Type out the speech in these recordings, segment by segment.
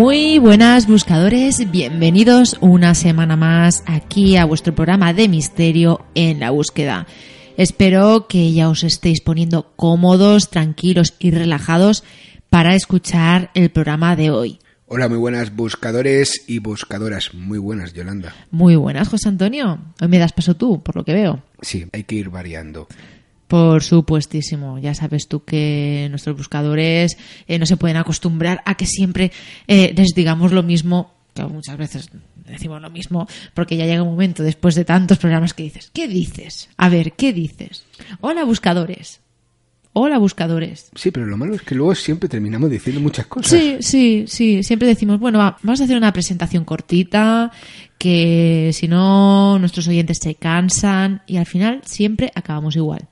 Muy buenas buscadores, bienvenidos una semana más aquí a vuestro programa de misterio en la búsqueda. Espero que ya os estéis poniendo cómodos, tranquilos y relajados para escuchar el programa de hoy. Hola, muy buenas buscadores y buscadoras. Muy buenas, Yolanda. Muy buenas, José Antonio. Hoy me das paso tú, por lo que veo. Sí, hay que ir variando. Por supuestísimo. Ya sabes tú que nuestros buscadores eh, no se pueden acostumbrar a que siempre eh, les digamos lo mismo, que muchas veces decimos lo mismo, porque ya llega un momento después de tantos programas que dices, ¿qué dices? A ver, ¿qué dices? Hola buscadores. Hola buscadores. Sí, pero lo malo es que luego siempre terminamos diciendo muchas cosas. Sí, sí, sí. Siempre decimos, bueno, va, vamos a hacer una presentación cortita, que si no nuestros oyentes se cansan y al final siempre acabamos igual.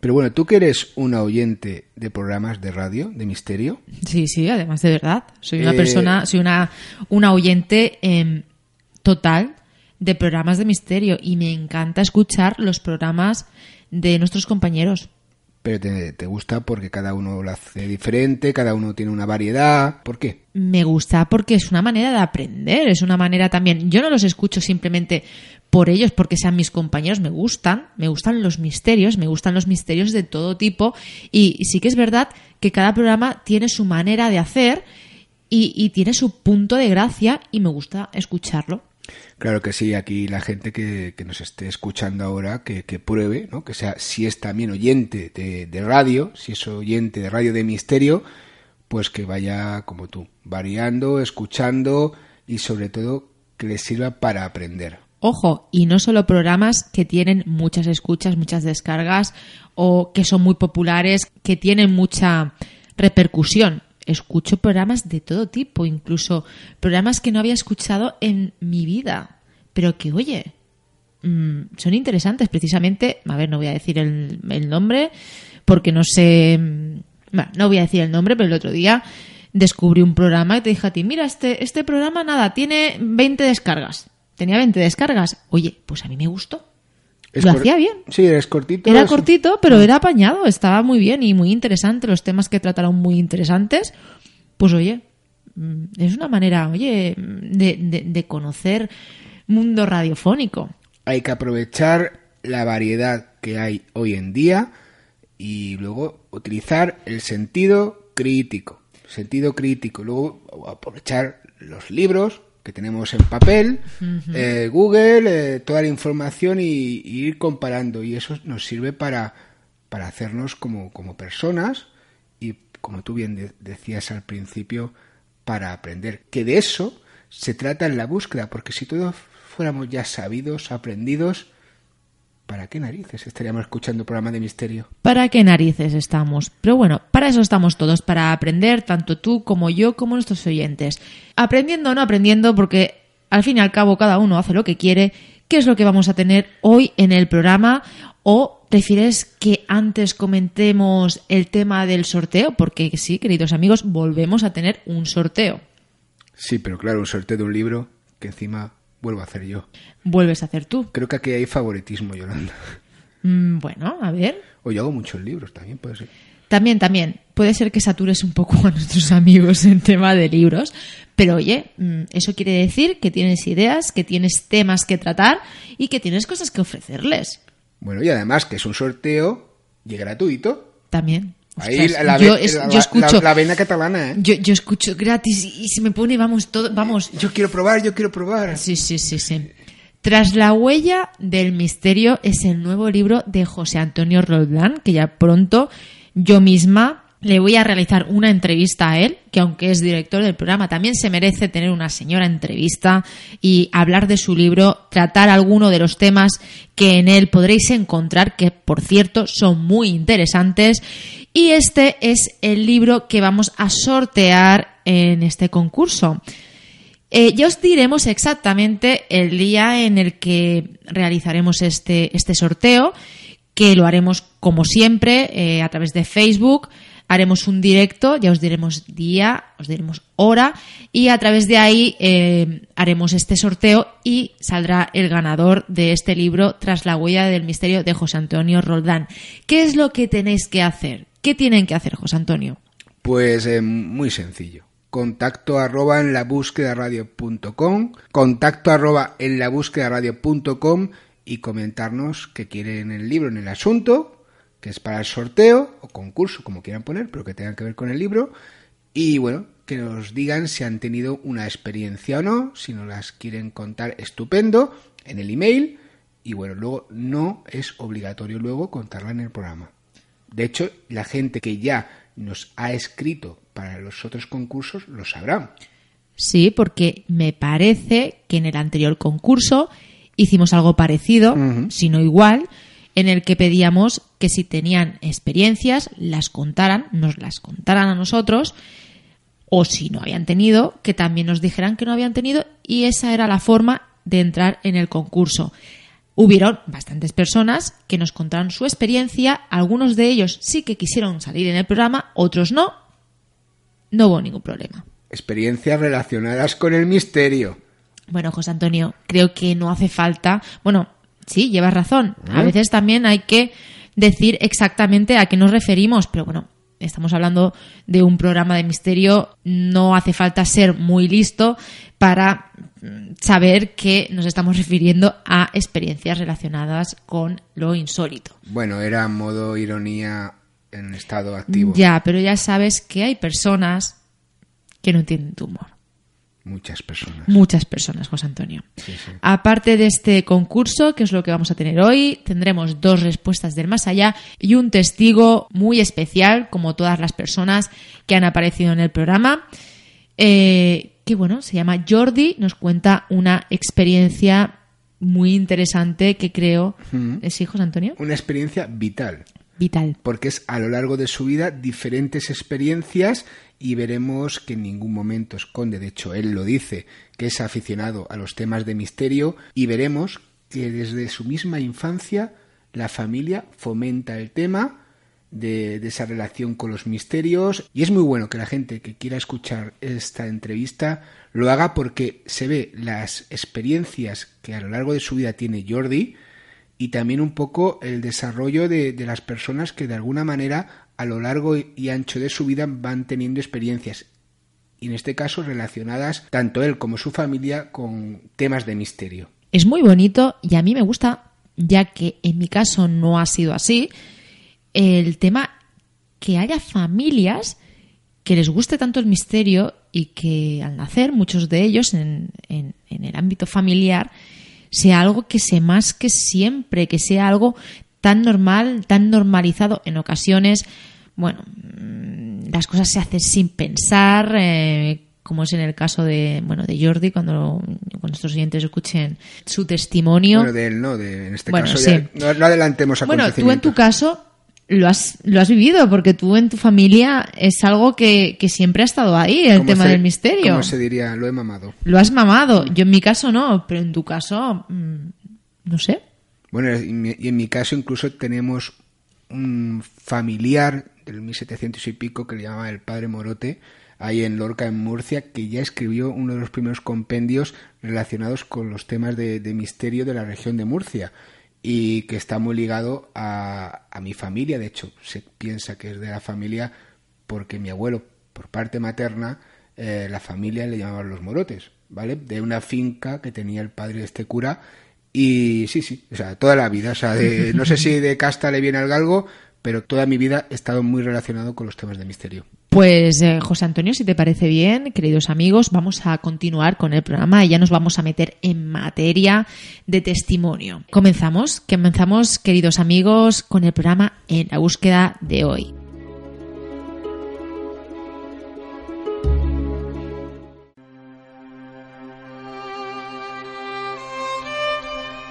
Pero bueno, tú que eres una oyente de programas de radio, de misterio. Sí, sí, además de verdad. Soy una Eh, persona, soy una, una oyente em, total de programas de misterio y me encanta escuchar los programas de nuestros compañeros. Pero te, te gusta porque cada uno lo hace diferente, cada uno tiene una variedad. ¿Por qué? Me gusta porque es una manera de aprender, es una manera también. Yo no los escucho simplemente por ellos, porque sean mis compañeros, me gustan, me gustan los misterios, me gustan los misterios de todo tipo. Y, sí que es verdad que cada programa tiene su manera de hacer y, tiene su punto de gracia y me gusta escucharlo. Claro que sí, aquí la gente que, que nos esté escuchando ahora, que, que pruebe, ¿no? Que sea, si es también oyente de, de radio, si es oyente de radio de misterio, pues que vaya como tú, variando, escuchando y sobre todo que le sirva para aprender. Ojo, y no solo programas que tienen muchas escuchas, muchas descargas o que son muy populares, que tienen mucha repercusión. Escucho programas de todo tipo, incluso programas que no había escuchado en mi vida, pero que, oye, mm, son interesantes precisamente. A ver, no voy a decir el, el nombre porque no sé. mm, Bueno, no voy a decir el nombre, pero el otro día descubrí un programa y te dije a ti, mira, este, este programa nada, tiene 20 descargas. Tenía 20 descargas. Oye, pues a mí me gustó. Es Lo hacía bien. Sí, es cortito. Era es- cortito, pero era apañado, estaba muy bien y muy interesante. Los temas que trataron muy interesantes. Pues oye, mm, es una manera, oye, de, de- de conocer mundo radiofónico. Hay que aprovechar la variedad que hay hoy en día y luego utilizar el sentido crítico. Sentido crítico. Luego aprovechar los libros que tenemos en papel, eh, Google, eh, toda la información y, y ir comparando. Y eso nos sirve para, para hacernos como, como personas y, como tú bien de- decías al principio, para aprender. Que de eso se trata en la búsqueda, porque si todos fuéramos ya sabidos, aprendidos, ¿para qué narices estaríamos escuchando programas de misterio? ¿Para qué narices estamos? Pero bueno, para eso estamos todos, para aprender, tanto tú como yo, como nuestros oyentes. Aprendiendo o no aprendiendo, porque al fin y al cabo cada uno hace lo que quiere. ¿Qué es lo que vamos a tener hoy en el programa? ¿O prefieres que antes comentemos el tema del sorteo? Porque sí, queridos amigos, volvemos a tener un sorteo. Sí, pero claro, un sorteo de un libro que encima vuelvo a hacer yo. Vuelves a hacer tú. Creo que aquí hay favoritismo, Yolanda. Mm, bueno, a ver. O yo hago muchos libros también, puede ser. También, también. Puede ser que satures un poco a nuestros amigos en tema de libros, pero oye, mm, eso quiere decir que tienes ideas, que tienes temas que tratar y que tienes cosas que ofrecerles. Bueno, y además que es un sorteo y gratuito. También. Ahí Ostras, la, yo, ve- es- la- yo la- escucho, la- la vena catalana, ¿eh? yo, yo escucho gratis y, y se me pone, vamos, todo, vamos. Yo quiero probar, yo quiero probar. Sí, sí, sí, sí. Tras la huella del misterio es el nuevo libro de José Antonio Roldán, que ya pronto yo misma le voy a realizar una entrevista a él, que aunque es director del programa, también se merece tener una señora entrevista y hablar de su libro, tratar alguno de los temas que en él podréis encontrar, que por cierto son muy interesantes. Y este es el libro que vamos a sortear en este concurso. Eh, ya os diremos exactamente el día en el que realizaremos este, este sorteo, que lo haremos como siempre eh, a través de Facebook haremos un directo, ya os diremos día, os diremos hora y a través de ahí eh, haremos este sorteo y saldrá el ganador de este libro Tras la huella del misterio de José Antonio Roldán. ¿Qué es lo que tenéis que hacer? ¿Qué tienen que hacer, José Antonio? Pues eh, muy sencillo. Contacto arroba en la búsqueda contacto arroba en la búsqueda radio.com y comentarnos qué quieren el libro en el asunto, que es para el sorteo o concurso, como quieran poner, pero que tengan que ver con el libro. Y bueno, que nos digan si han tenido una experiencia o no, si nos las quieren contar, estupendo, en el email. Y bueno, luego no es obligatorio luego contarla en el programa. De hecho, la gente que ya nos ha escrito para los otros concursos lo sabrá. Sí, porque me parece que en el anterior concurso hicimos algo parecido, si no igual, en el que pedíamos que si tenían experiencias las contaran, nos las contaran a nosotros, o si no habían tenido, que también nos dijeran que no habían tenido, y esa era la forma de entrar en el concurso. Hubieron bastantes personas que nos contaron su experiencia, algunos de ellos sí que quisieron salir en el programa, otros no. No hubo ningún problema. Experiencias relacionadas con el misterio. Bueno, José Antonio, creo que no hace falta. Bueno, sí, llevas razón. A veces también hay que decir exactamente a qué nos referimos, pero bueno, estamos hablando de un programa de misterio, no hace falta ser muy listo para mm, saber que nos estamos refiriendo a experiencias relacionadas con lo insólito. Bueno, era modo ironía en estado activo. Ya, pero ya sabes que hay personas que no entienden tu humor. Muchas personas. Muchas personas, José Antonio. Aparte de este concurso, que es lo que vamos a tener hoy, tendremos dos respuestas del más allá y un testigo muy especial, como todas las personas que han aparecido en el programa. Eh, que bueno, se llama Jordi, nos cuenta una experiencia muy interesante que creo. ¿Es sí, José Antonio? Una experiencia vital. Vital. Porque es a lo largo de su vida diferentes experiencias y veremos que en ningún momento esconde, de hecho él lo dice, que es aficionado a los temas de misterio y veremos que desde su misma infancia la familia fomenta el tema de, esa relación con los misterios. Y es muy bueno que la gente que quiera escuchar esta entrevista lo haga porque se ve las experiencias que a lo largo de su vida tiene Jordi y también un poco el desarrollo de, de las personas que de alguna manera a lo largo y ancho de su vida van teniendo experiencias y en este caso relacionadas tanto él como su familia con temas de misterio. Es muy bonito y a mí me gusta, ya que en mi caso no ha sido así, el tema que haya familias que les guste tanto el misterio y que al nacer muchos de ellos en, el ámbito familiar sea algo que se masque siempre, que sea algo tan normal, tan normalizado en ocasiones bueno, mm, las cosas se hacen sin pensar, eh, como es en el caso de, bueno, de Jordi, cuando, nuestros oyentes escuchen su testimonio. Bueno, de él, ¿no? De, en este caso, no, adelantemos a Bueno, tú en tu caso lo has, lo has vivido, porque tú en tu familia es algo que, siempre ha estado ahí, el tema del misterio. ¿Cómo se diría? Lo he mamado. Lo has mamado. Yo en mi caso no, pero en tu caso, mm, no sé. Bueno, y en mi caso incluso tenemos un familiar del 1700 y pico que le llamaba el padre Morote, ahí en Lorca, en Murcia, que ya escribió uno de los primeros compendios relacionados con los temas de, misterio de la región de Murcia y que está muy ligado a, mi familia. De hecho, se piensa que es de la familia porque mi abuelo, por parte materna, eh, la familia le llamaban los morotes, ¿vale? De una finca que tenía el padre de este cura. Y sí, sí, o sea, toda la vida, o sea, no sé si de casta le viene al galgo, pero toda mi vida he estado muy relacionado con los temas de misterio. Pues eh, José Antonio, si te parece bien, queridos amigos, vamos a continuar con el programa y ya nos vamos a meter en materia de testimonio. Comenzamos, comenzamos, queridos amigos, con el programa en la búsqueda de hoy.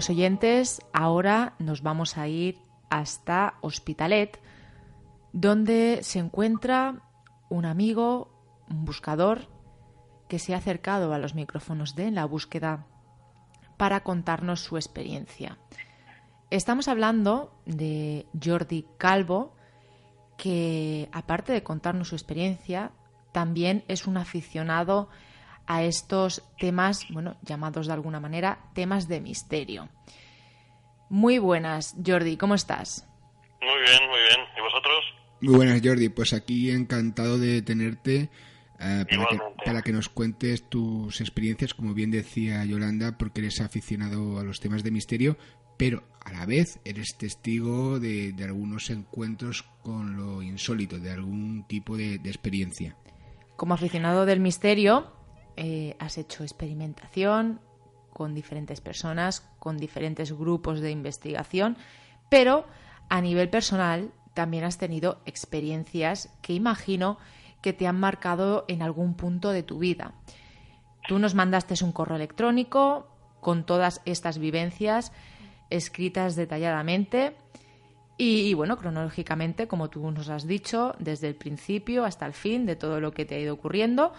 Amigos oyentes, ahora nos vamos a ir hasta Hospitalet, donde se encuentra un amigo, un buscador, que se ha acercado a los micrófonos de la búsqueda para contarnos su experiencia. Estamos hablando de Jordi Calvo, que aparte de contarnos su experiencia, también es un aficionado a estos temas, bueno, llamados de alguna manera temas de misterio. Muy buenas, Jordi, ¿cómo estás? Muy bien, muy bien. ¿Y vosotros? Muy buenas, Jordi. Pues aquí encantado de tenerte eh, para, que, para, que, nos cuentes tus experiencias, como bien decía Yolanda, porque eres aficionado a los temas de misterio, pero a la vez eres testigo de, de algunos encuentros con lo insólito, de algún tipo de, de experiencia. Como aficionado del misterio, eh, has hecho experimentación con diferentes personas, con diferentes grupos de investigación, pero a nivel personal también has tenido experiencias que imagino que te han marcado en algún punto de tu vida. Tú nos mandaste un correo electrónico con todas estas vivencias escritas detalladamente y, y, bueno, cronológicamente, como tú nos has dicho, desde el principio hasta el fin de todo lo que te ha ido ocurriendo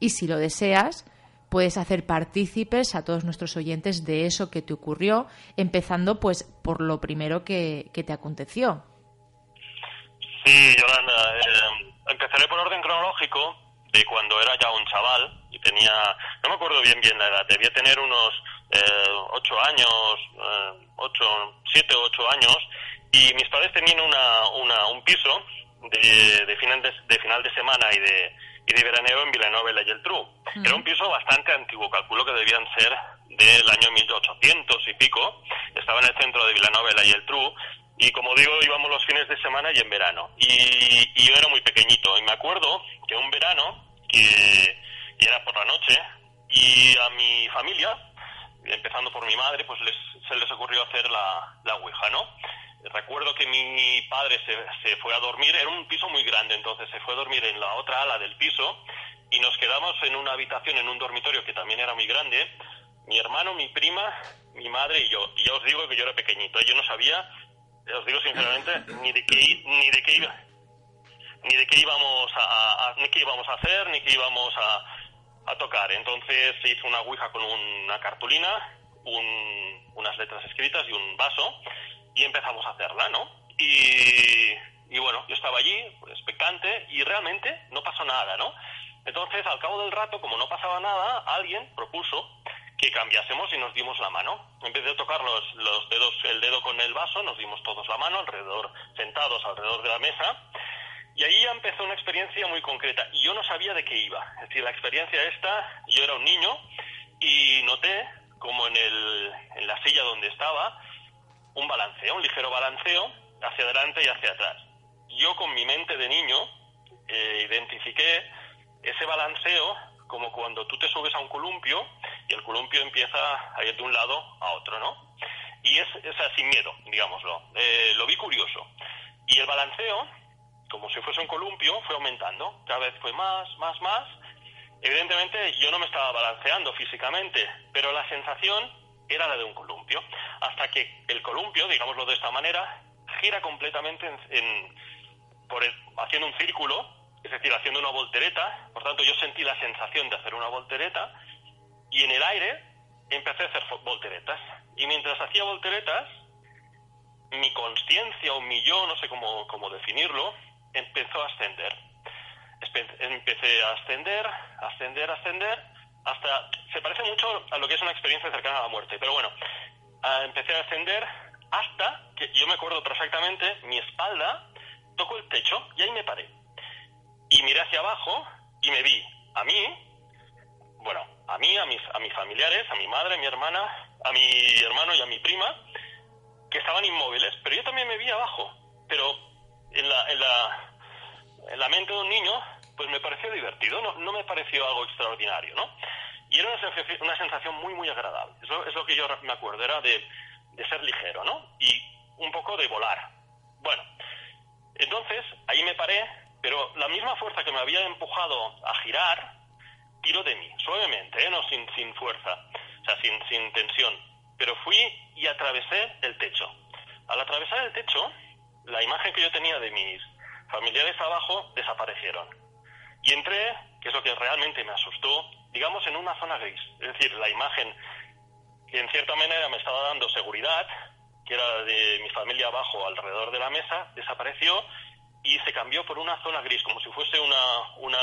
y si lo deseas, puedes hacer partícipes a todos nuestros oyentes de eso que te ocurrió, empezando pues por lo primero que, que te aconteció. Sí, Yolanda, eh, empezaré por orden cronológico de cuando era ya un chaval y tenía, no me acuerdo bien bien la edad, debía tener unos eh, ocho años, eh, ocho, siete o ocho años, y mis padres tenían una, una, un piso de, de, final de, de final de semana y de, y de veraneo en Villanova y la Geltrú. Era un piso bastante antiguo, calculo que debían ser del año 1800 y pico. Estaba en el centro de Villanova y la Geltrú y como digo íbamos los fines de semana y en verano. Y, y, yo era muy pequeñito y me acuerdo que un verano, que y era por la noche, y a mi familia, empezando por mi madre, pues les, se les ocurrió hacer la, la Ouija, ¿no? Recuerdo que mi padre se, se, fue a dormir, era un piso muy grande, entonces se fue a dormir en la otra ala del piso y nos quedamos en una habitación, en un dormitorio que también era muy grande, mi hermano, mi prima, mi madre y yo. Y ya os digo que yo era pequeñito, yo no sabía, os digo sinceramente, ni de qué, ni de qué iba, ni de qué íbamos a, a ni qué íbamos a hacer, ni qué íbamos a, a tocar. Entonces se hizo una ouija con una cartulina, un, unas letras escritas y un vaso y empezamos a hacerla, ¿no? Y, bueno, yo estaba allí, pues, expectante, y realmente no pasó nada, ¿no? Entonces, al cabo del rato, como no pasaba nada, alguien propuso que cambiásemos y nos dimos la mano. En vez de tocar los, dedos, el dedo con el vaso, nos dimos todos la mano alrededor, sentados alrededor de la mesa. Y ahí empezó una experiencia muy concreta. Y yo no sabía de qué iba. Es decir, la experiencia esta, yo era un niño y noté como en la silla donde estaba un balanceo, un ligero balanceo hacia adelante y hacia atrás. Yo con mi mente de niño eh, identifiqué ese balanceo como cuando tú te subes a un columpio y el columpio empieza a ir de un lado a otro, ¿no? Y es, es sin miedo, digámoslo. Eh, lo vi curioso. Y el balanceo, como si fuese un columpio, fue aumentando. Cada vez fue más, más, más. Evidentemente yo no me estaba balanceando físicamente, pero la sensación era la de un columpio, hasta que el columpio, digámoslo de esta manera, gira completamente en, en por el, haciendo un círculo, es decir, haciendo una voltereta, por tanto yo sentí la sensación de hacer una voltereta, y en el aire empecé a hacer volteretas, y mientras hacía volteretas, mi conciencia o mi yo, no sé cómo, cómo definirlo, empezó a ascender. Empecé a ascender, ascender, ascender, hasta... Se parece mucho a lo que es una experiencia cercana a la muerte, pero bueno, empecé a ascender hasta que yo me acuerdo perfectamente, mi espalda tocó el techo y ahí me paré. Y miré hacia abajo y me vi a mí, bueno, a mí, a mis, a mis familiares, a mi madre, a mi hermana, a mi hermano y a mi prima, que estaban inmóviles, pero yo también me vi abajo. Pero en la, en la, en la mente de un niño, pues me pareció divertido, no, me pareció algo extraordinario, ¿no? Y era una sensación, una sensación muy, muy agradable. Es lo, es lo que yo me acuerdo, era de, ser ligero, ¿no? Y un poco de volar. Bueno, entonces ahí me paré, pero la misma fuerza que me había empujado a girar, tiró de mí, suavemente, ¿eh? no sin, sin fuerza, o sea, sin, sin tensión. Pero fui y atravesé el techo. Al atravesar el techo, la imagen que yo tenía de mis familiares abajo desaparecieron. Y entré, que es lo que realmente me asustó, digamos en una zona gris. Es decir, la imagen que en cierta manera me estaba dando seguridad, que era de mi familia abajo alrededor de la mesa, desapareció y se cambió por una zona gris, como si fuese una, una,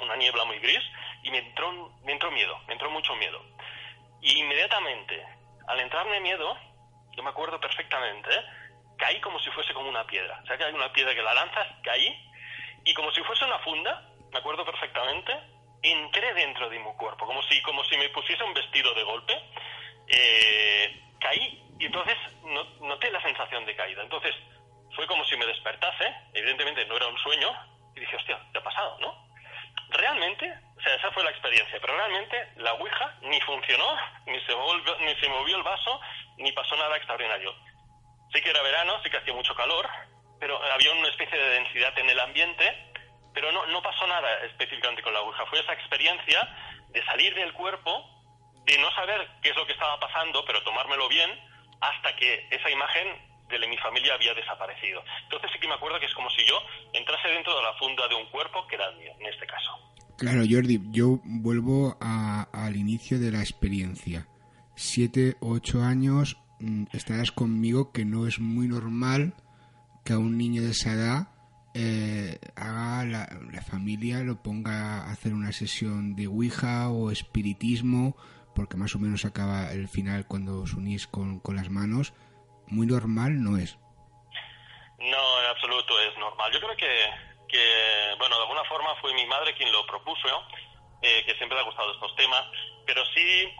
una niebla muy gris, y me entró, me entró miedo, me entró mucho miedo. Y inmediatamente, al entrarme miedo, yo me acuerdo perfectamente, ¿eh? caí como si fuese como una piedra. O sea, que hay una piedra que la lanzas, caí, y como si fuese una funda, me acuerdo perfectamente, entré dentro de mi cuerpo, como si, como si me pusiese un vestido de golpe, eh, caí y entonces no, noté la sensación de caída. Entonces fue como si me despertase, evidentemente no era un sueño, y dije, hostia, ¿qué ha pasado, no? Realmente, o sea, esa fue la experiencia, pero realmente la Ouija ni funcionó, ni se, movió, ni se movió el vaso, ni pasó nada extraordinario. Sí que era verano, sí que hacía mucho calor, pero había una especie de densidad en el ambiente pero no, no pasó nada específicamente con la Ouija. Fue esa experiencia de salir del cuerpo, de no saber qué es lo que estaba pasando, pero tomármelo bien, hasta que esa imagen de mi familia había desaparecido. Entonces sí que me acuerdo que es como si yo entrase dentro de la funda de un cuerpo que era el mío, en este caso. Claro, Jordi, yo vuelvo al inicio de la experiencia. Siete, ocho años, mm, estarás conmigo que no es muy normal que a un niño de esa edad eh, haga la, familia lo ponga a hacer una sesión de Ouija o espiritismo, porque más o menos acaba el final cuando os unís con, las manos, muy normal no es. No, en absoluto es normal. Yo creo que, que bueno, de alguna forma fue mi madre quien lo propuso, eh, que siempre le ha gustado estos temas, pero sí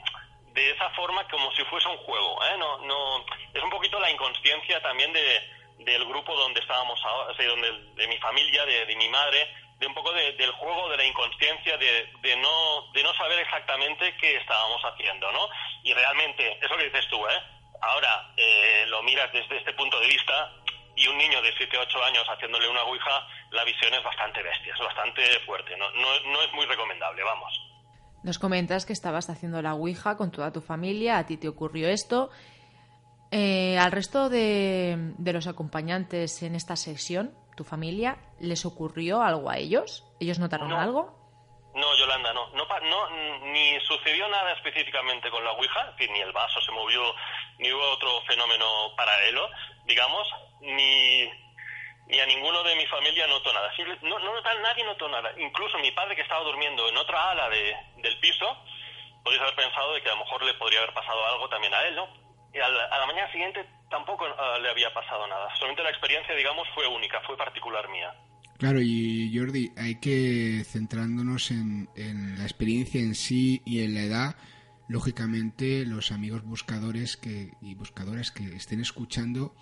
de esa forma como si fuese un juego, ¿eh? No, no, es un poquito la inconsciencia también de, del grupo donde estábamos ahora, donde, de mi familia, de, mi madre, de un poco del juego de la inconsciencia, de, de, no, de no saber exactamente qué estábamos haciendo, ¿no? Y realmente, eso que dices tú, ¿eh? Ahora eh, lo miras desde este punto de vista y un niño de 7 o 8 años haciéndole una ouija, la visión es bastante bestia, es bastante fuerte, no, no, no es muy recomendable, vamos. Nos comentas que estabas haciendo la ouija con toda tu familia, a ti te ocurrió esto eh, al resto de, los acompañantes en esta sesión, tu familia, ¿les ocurrió algo a ellos? ¿Ellos notaron algo? No, Yolanda, no. No, no. Ni sucedió nada específicamente con la Ouija, ni el vaso se movió, ni hubo otro fenómeno paralelo, digamos, ni, ni a ninguno de mi familia notó nada. no, no, nadie notó nada. Incluso mi padre, que estaba durmiendo en otra ala de, del piso, podéis haber pensado de que a lo mejor le podría haber pasado algo también a él, ¿no? A la, mañana siguiente tampoco eh, le había pasado nada. Solamente la experiencia, digamos, fue única, fue particular mía. Claro, y Jordi, hay que centrándonos en, la experiencia en sí y en la edad. Lógicamente, los amigos buscadores que, y buscadoras que estén escuchando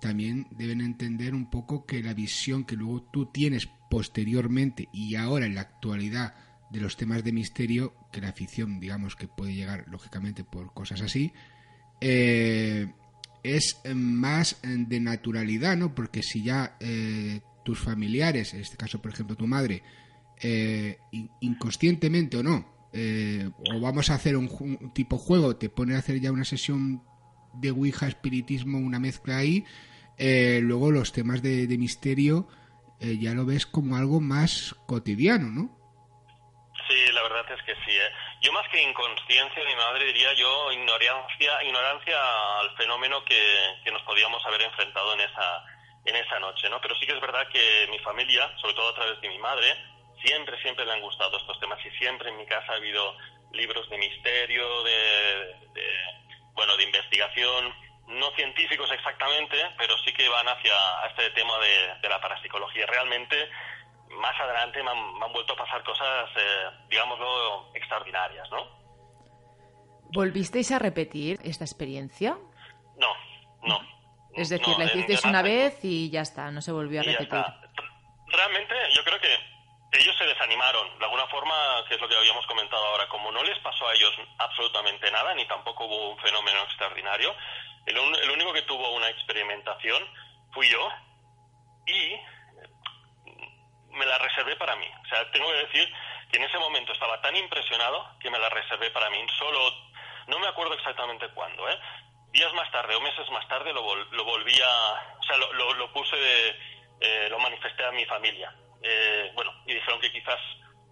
también deben entender un poco que la visión que luego tú tienes posteriormente y ahora en la actualidad de los temas de misterio, que la afición, digamos, que puede llegar lógicamente por cosas así, eh, es más de naturalidad, ¿no? Porque si ya eh, tus familiares, en este caso por ejemplo tu madre, eh, inconscientemente o no, o vamos a hacer un, tipo juego, te pone a hacer ya una sesión de Ouija, espiritismo, una mezcla ahí, luego los temas de, de misterio ya lo ves como algo más cotidiano, ¿no? Sí, la verdad es que sí. ¿eh? Yo más que inconsciencia de mi madre diría yo ignorancia, ignorancia al fenómeno que, que nos podíamos haber enfrentado en esa, en esa noche, ¿no? Pero sí que es verdad que mi familia, sobre todo a través de mi madre, siempre, siempre le han gustado estos temas y siempre en mi casa ha habido libros de misterio, de, bueno, de investigación, no científicos exactamente, pero sí que van hacia este tema de, la parapsicología. Realmente, más adelante me han, vuelto a pasar cosas, eh, digámoslo, extraordinarias, ¿no? ¿Volvisteis a repetir esta experiencia? No, no. Es decir, la hicisteis una vez y ya está, no se volvió a repetir. Realmente, yo creo que ellos se desanimaron, de alguna forma, que es lo que habíamos comentado ahora, como no les pasó a ellos absolutamente nada, ni tampoco hubo un fenómeno extraordinario, el, único que tuvo una experimentación fui yo y me la reservé para mí. O sea, tengo que decir que en ese momento estaba tan impresionado que me la reservé para mí. Solo, no me acuerdo exactamente cuándo, ¿eh? Días más tarde o meses más tarde lo, lo volví a, o sea, lo, lo, puse de, eh, lo manifesté a mi familia. Eh, bueno, y dijeron que quizás,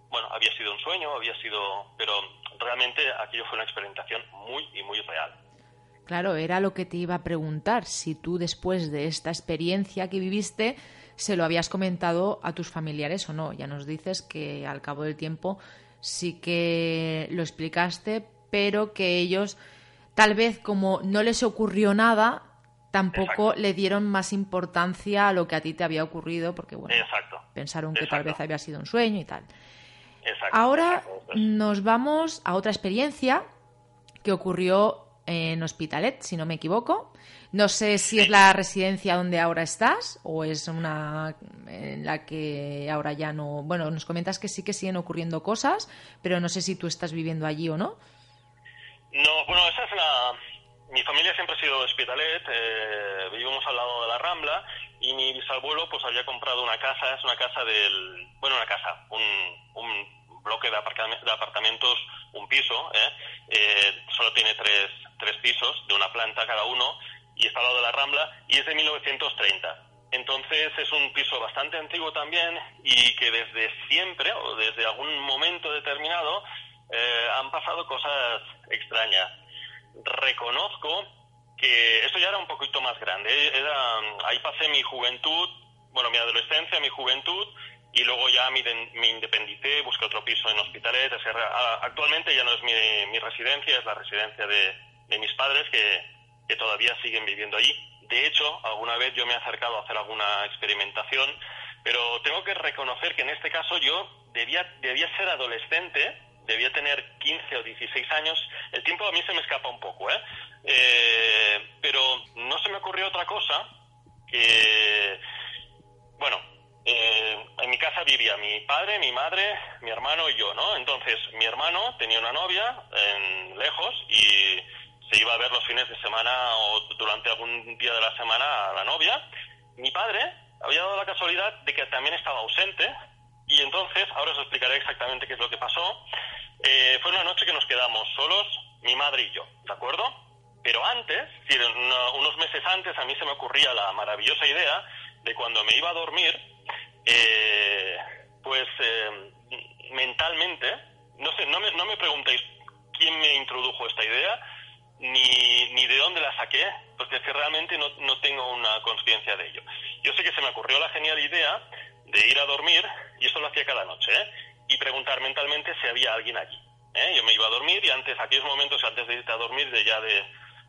bueno, había sido un sueño, había sido, pero realmente aquello fue una experimentación muy y muy real. Claro, era lo que te iba a preguntar, si tú después de esta experiencia que viviste se lo habías comentado a tus familiares o no. Ya nos dices que al cabo del tiempo sí que lo explicaste, pero que ellos tal vez como no les ocurrió nada, tampoco le dieron más importancia a lo que a ti te había ocurrido, porque bueno, pensaron que tal vez había sido un sueño y tal. Ahora nos vamos a otra experiencia que ocurrió en Hospitalet, si no me equivoco. No sé si es la residencia donde ahora estás o es una en la que ahora ya no. Bueno, nos comentas que sí que siguen ocurriendo cosas, pero no sé si tú estás viviendo allí o no. No, bueno, esa es la, mi familia siempre ha sido hospitalet, eh, vivimos al lado de la Rambla y mi bisabuelo pues había comprado una casa, es una casa del, bueno, una casa, un, bloque de, apartamentos, un piso, ¿eh? ¿eh? solo tiene tres, tres pisos de una planta cada uno y está al lado de la Rambla y es de 1930. Entonces es un piso bastante antiguo también y que desde siempre o desde algún momento determinado eh, han pasado cosas extrañas reconozco que esto ya era un poquito más grande. Era, ahí pasé mi juventud, bueno, mi adolescencia, mi juventud, y luego ya me, independicé, busqué otro piso en Hospitalet. actualmente ya no es mi, residencia, es la residencia de, mis padres que, todavía siguen viviendo allí. De hecho, alguna vez yo me he acercado a hacer alguna experimentación, pero tengo que reconocer que en este caso yo debía, debía ser adolescente debía tener 15 o 16 años. El tiempo a mí se me escapa un poco, ¿eh? eh pero no se me ocurrió otra cosa que, bueno, eh, en mi casa vivía mi padre, mi madre, mi hermano y yo, ¿no? Entonces, mi hermano tenía una novia en lejos y se iba a ver los fines de semana o durante algún día de la semana a la novia. Mi padre había dado la casualidad de que también estaba ausente y entonces, ahora os explicaré exactamente qué es lo que pasó. Eh, fue una noche que nos quedamos solos, mi madre y yo, ¿de acuerdo? Pero antes, unos meses antes, a mí se me ocurría la maravillosa idea de cuando me iba a dormir, eh, pues eh, mentalmente, no sé, no me, no me preguntéis quién me introdujo esta idea, ni, ni de dónde la saqué, porque es que realmente no, no tengo una conciencia de ello. Yo sé que se me ocurrió la genial idea de ir a dormir, y eso lo hacía cada noche, ¿eh? y preguntar mentalmente si había alguien allí. ¿eh? Yo me iba a dormir y antes, aquellos momentos antes de irte a dormir, de ya de,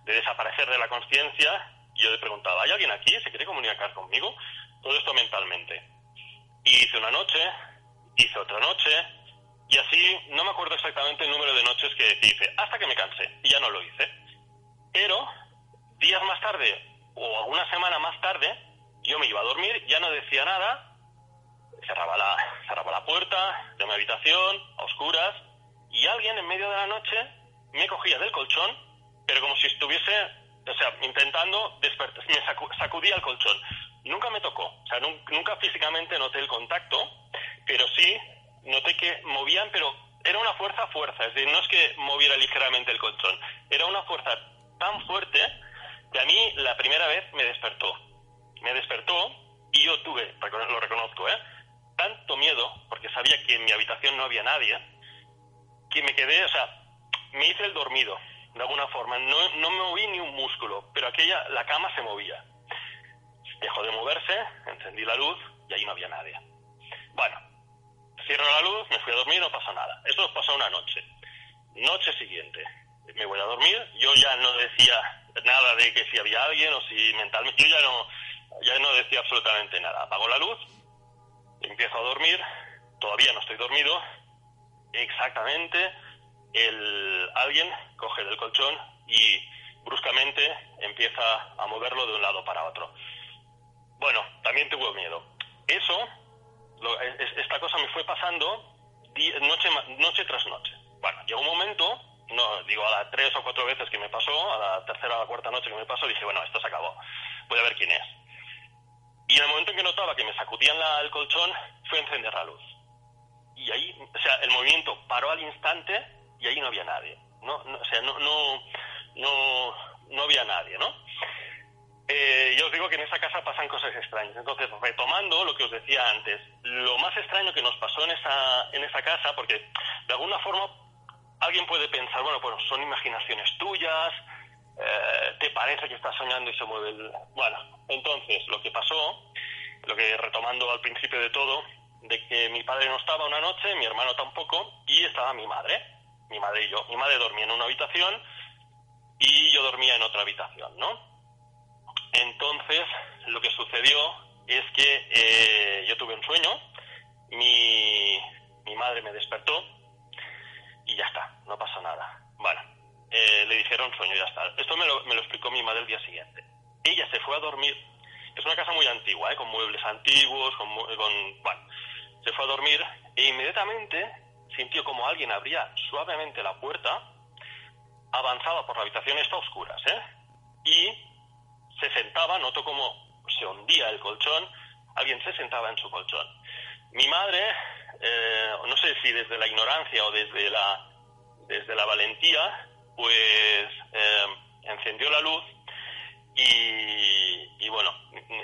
desaparecer de la conciencia, yo le preguntaba, ¿hay alguien aquí? ¿Se quiere comunicar conmigo? Todo esto mentalmente. Y hice una noche, hice otra noche, y así no me acuerdo exactamente el número de noches que, hice, hasta que me cansé y ya no lo hice. Pero días más tarde, o alguna semana más tarde, yo me iba a dormir, ya no decía nada, cerraba la, cerraba la puerta de mi habitación, a oscuras, y alguien en medio de la noche me cogía del colchón, pero como si estuviese, o sea, intentando despertar, me sacudía el colchón. Nunca me tocó, o sea, nunca físicamente noté el contacto, pero sí noté que movían, pero era una fuerza fuerza, es decir, no es que moviera ligeramente el colchón, era una fuerza tan fuerte que a mí la primera vez me despertó. Me despertó y yo tuve, lo reconozco, ¿eh? tanto miedo, porque sabía que en mi habitación no había nadie, que me quedé, o sea, me hice el dormido, de alguna forma. No, no me moví ni un músculo, pero aquella, la cama se movía. Dejó de moverse, encendí la luz y ahí no había nadie. Bueno, cierro la luz, me fui a dormir, no pasó nada. Esto pasó una noche. Noche siguiente, me voy a dormir, yo ya no decía nada de que si había alguien o si mentalmente, yo ya no, ya no decía absolutamente nada. Apago la luz, empiezo a dormir, todavía no estoy dormido, exactamente el alguien coge del colchón y bruscamente empieza a moverlo de un lado para otro. Bueno, también tuve miedo. Eso, esta cosa me fue pasando noche, noche tras noche. Bueno, llegó un momento, no digo a las tres o cuatro veces que me pasó, a la tercera o la cuarta noche que me pasó, dije, bueno, esto se acabó, voy a ver quién es. Y en el momento en que notaba que me sacudían la, el colchón, fue a encender la luz. Y ahí, o sea, el movimiento paró al instante y ahí no había nadie. No, o sea, no, no, no, no había nadie, ¿no? Eh, yo os digo que en esa casa pasan cosas extrañas. Entonces, retomando lo que os decía antes, lo más extraño que nos pasó en esa, en esa casa, porque de alguna forma alguien puede pensar, bueno, pues son imaginaciones tuyas, eh, te parece que estás soñando y se mueve el... Bueno, entonces, lo que pasó, lo que retomando al principio de todo, de que mi padre no estaba una noche, mi hermano tampoco, y estaba mi madre, mi madre y yo. Mi madre dormía en una habitación y yo dormía en otra habitación, ¿no? Entonces, lo que sucedió es que eh, yo tuve un sueño, mi, mi madre me despertó y ya está, no pasó nada. Bueno, eh, le dijeron sueño y ya está. Esto me lo, me lo explicó mi madre el día siguiente. Ella se fue a dormir, es una casa muy antigua, ¿eh? con muebles antiguos, con, con... Bueno, se fue a dormir e inmediatamente sintió como alguien abría suavemente la puerta, avanzaba por la habitación, está oscuras, ¿eh? Y se sentaba, notó como se hundía el colchón, alguien se sentaba en su colchón. Mi madre, eh, no sé si desde la ignorancia o desde la, desde la valentía, pues eh, encendió la luz y, bueno,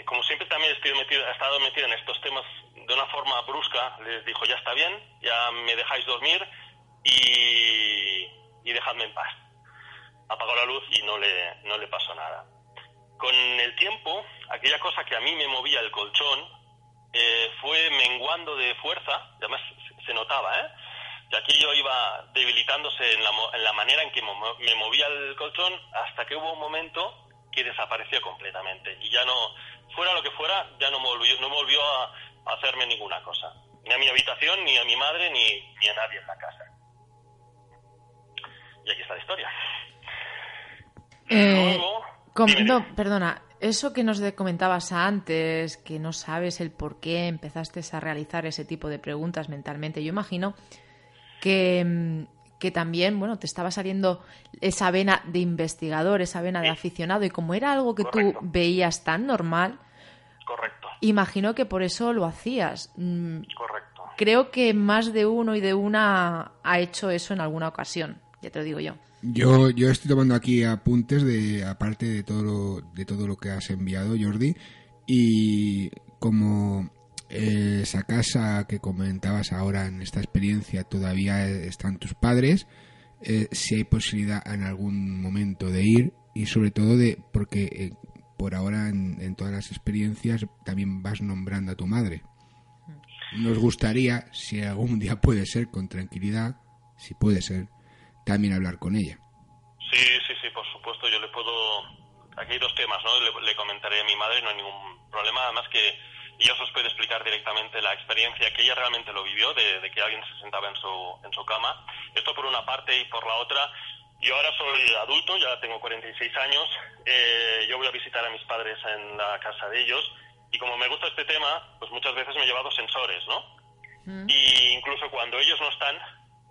como siempre también estoy he estado metido en estos temas de una forma brusca, les dijo, ya está bien, ya me dejáis dormir y, y dejadme en paz. Apagó la luz y no le, no le pasó nada. Con el tiempo, aquella cosa que a mí me movía el colchón eh, fue menguando de fuerza, además se notaba, ¿eh? Y aquello iba debilitándose en la, en la manera en que me movía el colchón hasta que hubo un momento que desapareció completamente. Y ya no, fuera lo que fuera, ya no me volvió, no volvió a, hacerme ninguna cosa. Ni a mi habitación, ni a mi madre, ni, ni a nadie en la casa. Y aquí está la historia. Eh, perdona, eso que nos comentabas antes, que no sabes el por qué empezaste a realizar ese tipo de preguntas mentalmente, yo imagino que, mm, que también, bueno, te estaba saliendo esa vena de investigador, esa vena de aficionado, y como era algo que tú veías tan normal, Correcto. Imagino que por eso lo hacías. Mm, Correcto. Creo que más de uno y de una ha hecho eso en alguna ocasión, ya te lo digo yo. Yo, yo estoy tomando aquí apuntes de, aparte de todo, lo, de todo lo que has enviado, Jordi, y como esa casa que comentabas ahora en esta experiencia todavía están tus padres, eh, si hay posibilidad en algún momento de ir y sobre todo de porque eh, por ahora en, todas las experiencias también vas nombrando a tu madre. Nos gustaría, si algún día puede ser, con tranquilidad, si puede ser, también hablar con ella. Sí, sí, sí, por supuesto, yo le puedo... Aquí hay dos temas, ¿no? Le, comentaré a mi madre, no hay ningún problema, además que ella os puede explicar directamente la experiencia que ella realmente lo vivió, de, que alguien se sentaba en su, en su cama. Esto por una parte y por la otra, yo ahora soy adulto, ya tengo 46 años. Eh, yo voy a visitar a mis padres en la casa de ellos y como me gusta este tema, pues muchas veces me he llevado sensores, ¿no? Mm. Y incluso cuando ellos no están,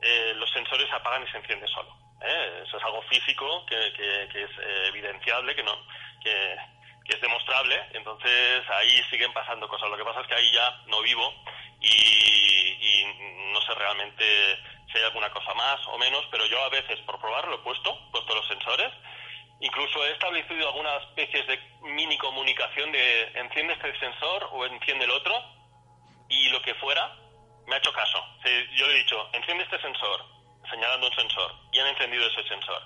eh, los sensores se apagan y se encienden solo. ¿eh? Eso es algo físico que, es evidenciable, que no, que, es demostrable. Entonces ahí siguen pasando cosas. Lo que pasa es que ahí ya no vivo y no sé realmente si hay alguna cosa más o menos, pero yo a veces por probarlo he puesto, puesto los sensores. Incluso he establecido algunas especies de mini comunicación de enciende este sensor o enciende el otro y lo que fuera me ha hecho caso. Yo le he dicho, enciende este sensor, señalando un sensor y han encendido ese sensor.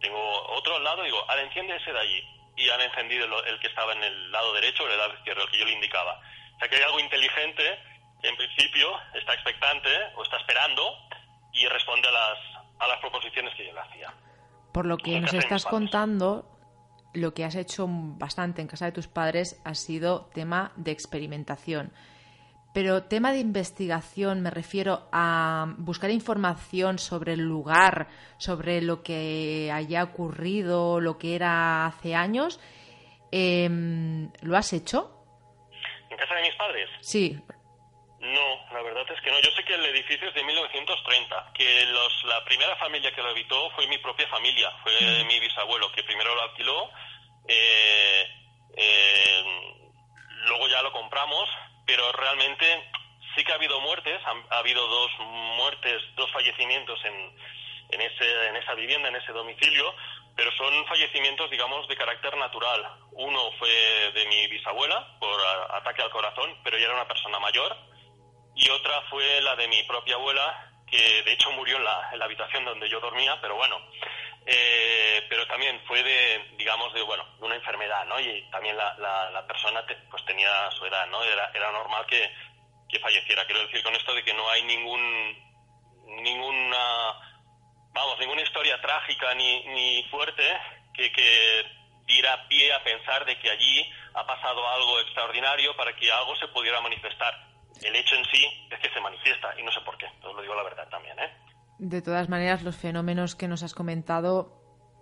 Tengo otro al lado y digo, ahora enciende ese de allí. Y han encendido el, que estaba en el lado derecho o el lado izquierdo, el que yo le indicaba. O sea que hay algo inteligente que en principio está expectante o está esperando y responde a las, a las proposiciones que yo le hacía. Por lo que nos estás contando, lo que has hecho bastante en casa de tus padres ha sido tema de experimentación. Pero tema de investigación, me refiero a buscar información sobre el lugar, sobre lo que haya ocurrido, lo que era hace años. Em, ¿Lo has hecho? ¿En casa de mis padres? Sí. No, la verdad es que no. Yo sé que el edificio es de 1930, que los, la primera familia que lo habitó fue mi propia familia, fue mm. mi bisabuelo, que primero lo alquiló, eh, eh, luego ya lo compramos pero realmente sí que ha habido muertes, ha, habido dos muertes, dos fallecimientos en, en, ese, en esa vivienda, en ese domicilio, pero son fallecimientos, digamos, de carácter natural. Uno fue de mi bisabuela por ataque al corazón, pero ella era una persona mayor, y otra fue la de mi propia abuela, que de hecho murió en la, en la habitación donde yo dormía, pero bueno, eh, pero también fue de, digamos, de, bueno, de una enfermedad, ¿no? Y también la, la, persona pues tenía su edad, ¿no? Era, era normal que, que falleciera. Quiero decir con esto de que no hay ningún, ninguna, vamos, ninguna historia trágica ni, ni fuerte que, que diera pie a pensar de que allí ha pasado algo extraordinario para que algo se pudiera manifestar. El hecho en sí es que se manifiesta y no sé por qué, os lo digo la verdad también, ¿eh? De todas maneras, los fenómenos que nos has comentado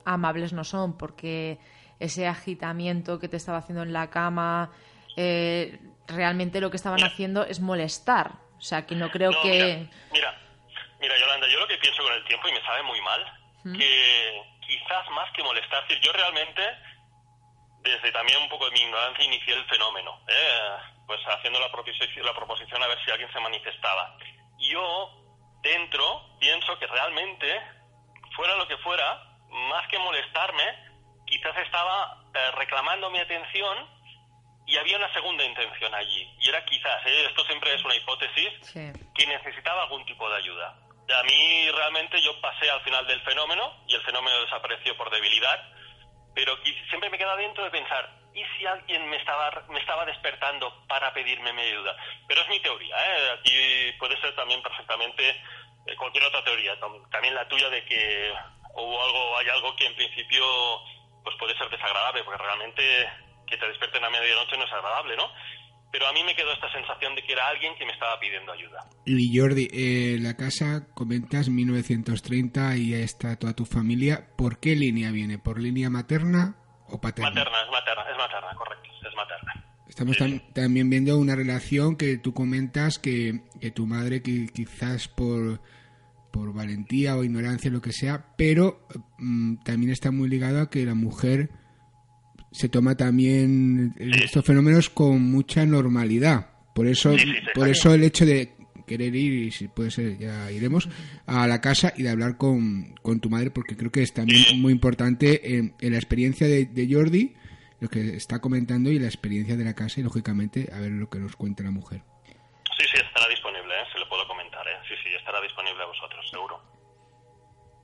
amables no son, porque ese agitamiento que te estaba haciendo en la cama, eh, realmente lo que estaban haciendo es molestar. O sea, que no creo que... Mira, mira, Yolanda, yo lo que pienso con el tiempo, y me sabe muy mal, que quizás más que molestar, yo realmente, desde también un poco de mi ignorancia, inicié el fenómeno, ¿eh? pues haciendo la la proposición a ver si alguien se manifestaba. Yo dentro pienso que realmente, fuera lo que fuera, más que molestarme, quizás estaba eh, reclamando mi atención y había una segunda intención allí. Y era quizás, ¿eh? esto siempre es una hipótesis, que necesitaba algún tipo de ayuda. A mí realmente yo pasé al final del fenómeno y el fenómeno desapareció por debilidad, pero siempre me queda dentro de pensar, ¿y si alguien me estaba, me estaba despertando para pedirme mi ayuda? Pero es mi teoría, ¿eh? aquí puede ser también perfectamente eh, cualquier otra teoría, también la tuya de que hubo algo, hay algo que en principio pues puede ser desagradable, porque realmente que te despierten a medianoche no es agradable, ¿no? Pero a mí me quedó esta sensación de que era alguien que me estaba pidiendo ayuda. Y Jordi, eh, la casa, comentas 1930 y ya está toda tu familia. ¿Por qué línea viene? ¿Por línea materna o paterna? Materna, es materna, es materna, correcto, es materna. Estamos también viendo una relación que tú comentas que, que tu madre que quizás por por valentía o ignorancia, lo que sea, pero mm, también está muy ligado a que la mujer se toma también estos fenómenos con mucha normalidad. Por eso, por eso el hecho de querer ir, y si puede ser, ya iremos, a la casa y de hablar con, con tu madre, porque creo que es también muy importante en, la experiencia de, de, Jordi, lo que está comentando, y la experiencia de la casa, y lógicamente a ver lo que nos cuenta la mujer. Sí, sí, estará disponible, ¿eh? se lo puedo comentar, ¿eh? sí, sí, estará disponible a vosotros, seguro.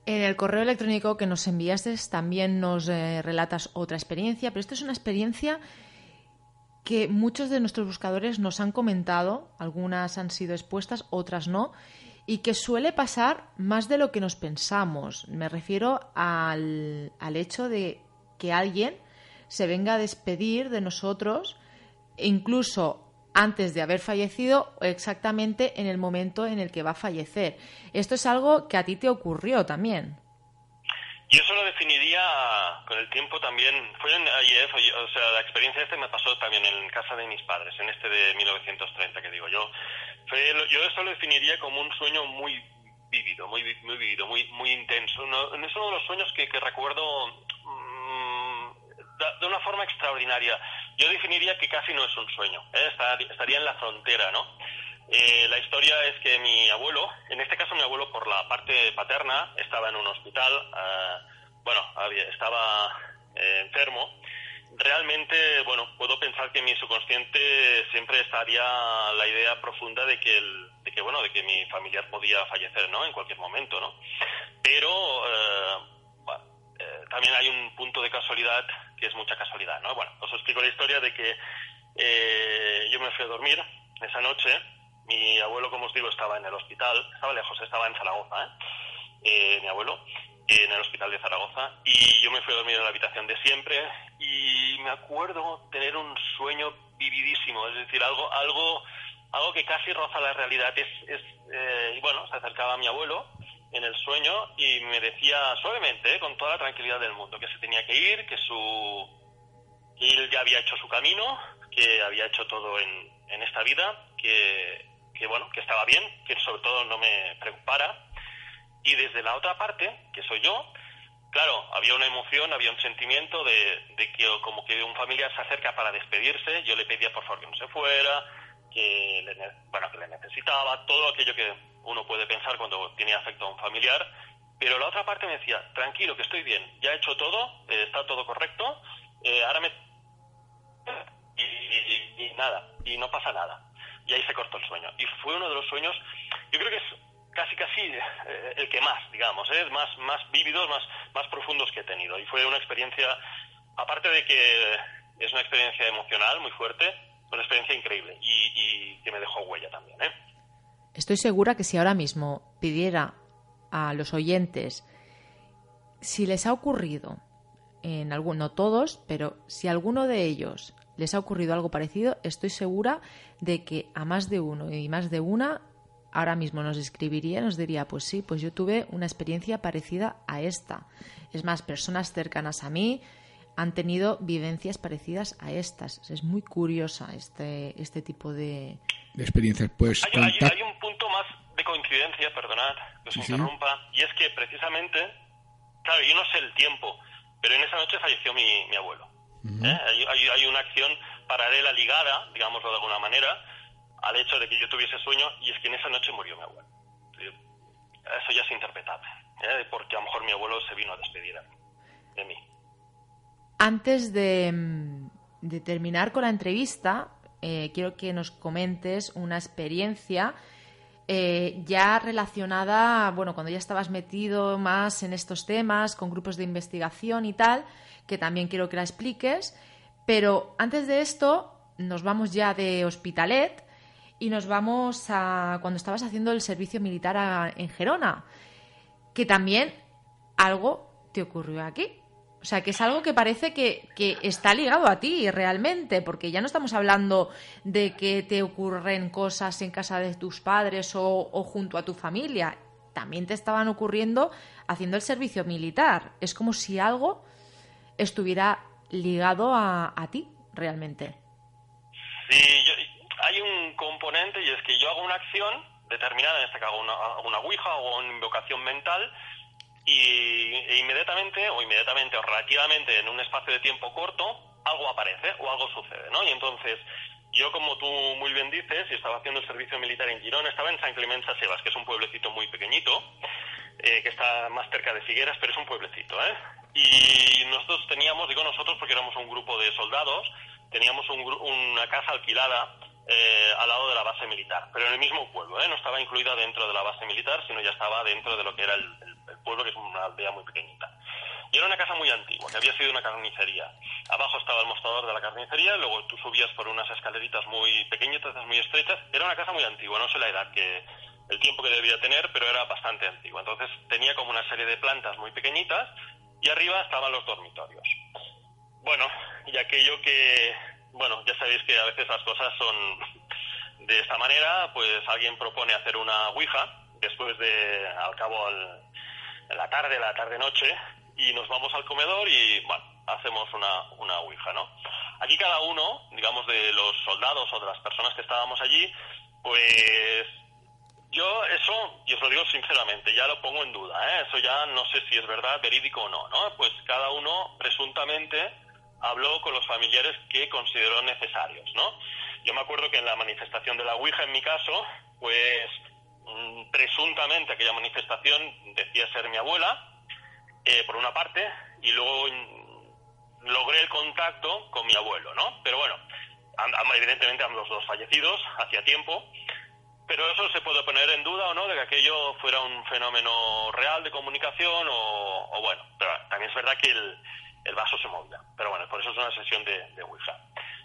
En el correo electrónico que nos enviaste también nos eh, relatas otra experiencia, pero esta es una experiencia que muchos de nuestros buscadores nos han comentado, algunas han sido expuestas, otras no, y que suele pasar más de lo que nos pensamos. Me refiero al, al hecho de que alguien se venga a despedir de nosotros, e incluso antes de haber fallecido exactamente en el momento en el que va a fallecer. Esto es algo que a ti te ocurrió también. Yo eso lo definiría con el tiempo también. Fue en IEF, o sea, la experiencia esta me pasó también en casa de mis padres, en este de 1930 que digo yo. yo eso lo definiría como un sueño muy vívido, muy, muy vivido, muy, muy intenso. es uno de los sueños que, recuerdo mm, de una forma extraordinaria. Yo definiría que casi no es un sueño, ¿eh? estaría en la frontera, ¿no? Eh, la historia es que mi abuelo, en este caso mi abuelo por la parte paterna, estaba en un hospital, eh, bueno, estaba enfermo realmente, bueno, puedo pensar que mi subconsciente siempre estaría la idea profunda de que, el, de que bueno, de que mi familiar podía fallecer, ¿no? En cualquier momento, ¿no? Pero eh, eh, también hay un punto de casualidad que es mucha casualidad, ¿no? Bueno, os explico la historia de que eh, yo me fui a dormir esa noche. Mi abuelo, como os digo, estaba en el hospital, estaba lejos, estaba en Zaragoza, ¿eh? eh mi abuelo en el hospital de Zaragoza y yo me fui a dormir en la habitación de siempre y me acuerdo tener un sueño vividísimo, es decir, algo algo algo que casi roza la realidad. Es, eh, y bueno, se acercaba a mi abuelo en el sueño y me decía suavemente, con toda la tranquilidad del mundo, que se tenía que ir, que su él ya había hecho su camino, que había hecho todo en, en esta vida, que, que bueno, que estaba bien, que sobre todo no me preocupara. Y desde la otra parte, que soy yo, claro, había una emoción, había un sentimiento de, que como que un familiar se acerca para despedirse, yo le pedía por favor que no se fuera, que le, bueno, que le necesitaba, todo aquello que uno puede pensar cuando tiene afecto a un familiar, pero la otra parte me decía, tranquilo, que estoy bien, ya he hecho todo, eh, está todo correcto, eh, ahora me... y, nada, y no pasa nada. Y ahí se cortó el sueño. Y fue uno de los sueños, yo creo que es casi casi eh, el que más, digamos, ¿eh? más, más vívidos, más, más profundos que he tenido. Y fue una experiencia, aparte de que es una experiencia emocional muy fuerte, una experiencia increíble y, que me dejó huella también. ¿eh? Estoy segura que si ahora mismo pidiera a los oyentes si les ha ocurrido en alguno, no todos, pero si a alguno de ellos les ha ocurrido algo parecido, estoy segura de que a más de uno y más de una ahora mismo nos escribiría, nos diría, pues sí, pues yo tuve una experiencia parecida a esta. Es más, personas cercanas a mí han tenido vivencias parecidas a estas. Es muy curiosa este, este tipo de, de experiencias. Pues, hay, hay, un punto más de coincidencia, perdonad que os interrumpa, y es que precisamente, claro, yo no sé el tiempo, pero en esa noche falleció mi, mi abuelo. ¿eh? hay, hay, hay una acción paralela ligada, digámoslo de alguna manera, al hecho de que yo tuviese sueño y es que en esa noche murió mi abuelo. Eso ya es interpretable, ¿eh? porque a lo mejor mi abuelo se vino a despedir de mí. Antes de, mm, terminar con la entrevista, eh, quiero que nos comentes una experiencia eh, ya relacionada, bueno, cuando ya estabas metido más en estos temas, con grupos de investigación y tal, que también quiero que la expliques. Pero antes de esto, nos vamos ya de Hospitalet y nos vamos a cuando estabas haciendo el servicio militar en Gerona, que también algo te ocurrió aquí. O sea, que es algo que parece que, está ligado a ti realmente, porque ya no estamos hablando de que te ocurren cosas en casa de tus padres o, junto a tu familia. También te estaban ocurriendo haciendo el servicio militar. Es como si algo estuviera ligado a, a ti realmente. Sí, yo, hay un componente y es que yo hago una acción determinada, en este caso una, una ouija o una invocación mental, y e inmediatamente o inmediatamente o relativamente en un espacio de tiempo corto algo aparece o algo sucede, ¿no? Y entonces yo como tú muy bien dices, y estaba haciendo el servicio militar en Girón, estaba en San Clemente Sebas, que es un pueblecito muy pequeñito, eh, que está más cerca de Figueras, pero es un pueblecito, ¿eh? Y nosotros teníamos, digo nosotros porque éramos un grupo de soldados, teníamos un, una casa alquilada eh, al lado de la base militar, pero en el mismo pueblo, ¿eh? no estaba incluida dentro de la base militar, sino ya estaba dentro de lo que era el, pueblo, que es una aldea muy pequeñita. Y era una casa muy antigua, que había sido una carnicería. Abajo estaba el mostrador de la carnicería, luego tú subías por unas escaleritas muy pequeñitas, muy estrechas. Era una casa muy antigua, no sé la edad que, el tiempo que debía tener, pero era bastante antigua. Entonces tenía como una serie de plantas muy pequeñitas y arriba estaban los dormitorios. Bueno, y aquello que bueno, ya sabéis que a veces las cosas son de esta manera, pues alguien propone hacer una Ouija después de, al cabo, en la tarde, la tarde-noche, y nos vamos al comedor y, bueno, hacemos una, una Ouija, ¿no? Aquí cada uno, digamos, de los soldados o de las personas que estábamos allí, pues yo eso, y os lo digo sinceramente, ya lo pongo en duda, ¿eh? Eso ya no sé si es verdad, verídico o no, ¿no? Pues cada uno presuntamente habló con los familiares que consideró necesarios, ¿no? Yo me acuerdo que en la manifestación de la Ouija, en mi caso, pues mm, presuntamente aquella manifestación decía ser mi abuela, eh, por una parte, y luego mm, logré el contacto con mi abuelo, ¿no? Pero bueno, evidentemente ambos dos fallecidos hacía tiempo, pero eso se puede poner en duda o no de que aquello fuera un fenómeno real de comunicación o, bueno, pero también es verdad que el, el, vaso se movía. Pero bueno, por eso es una sesión de, de Ouija.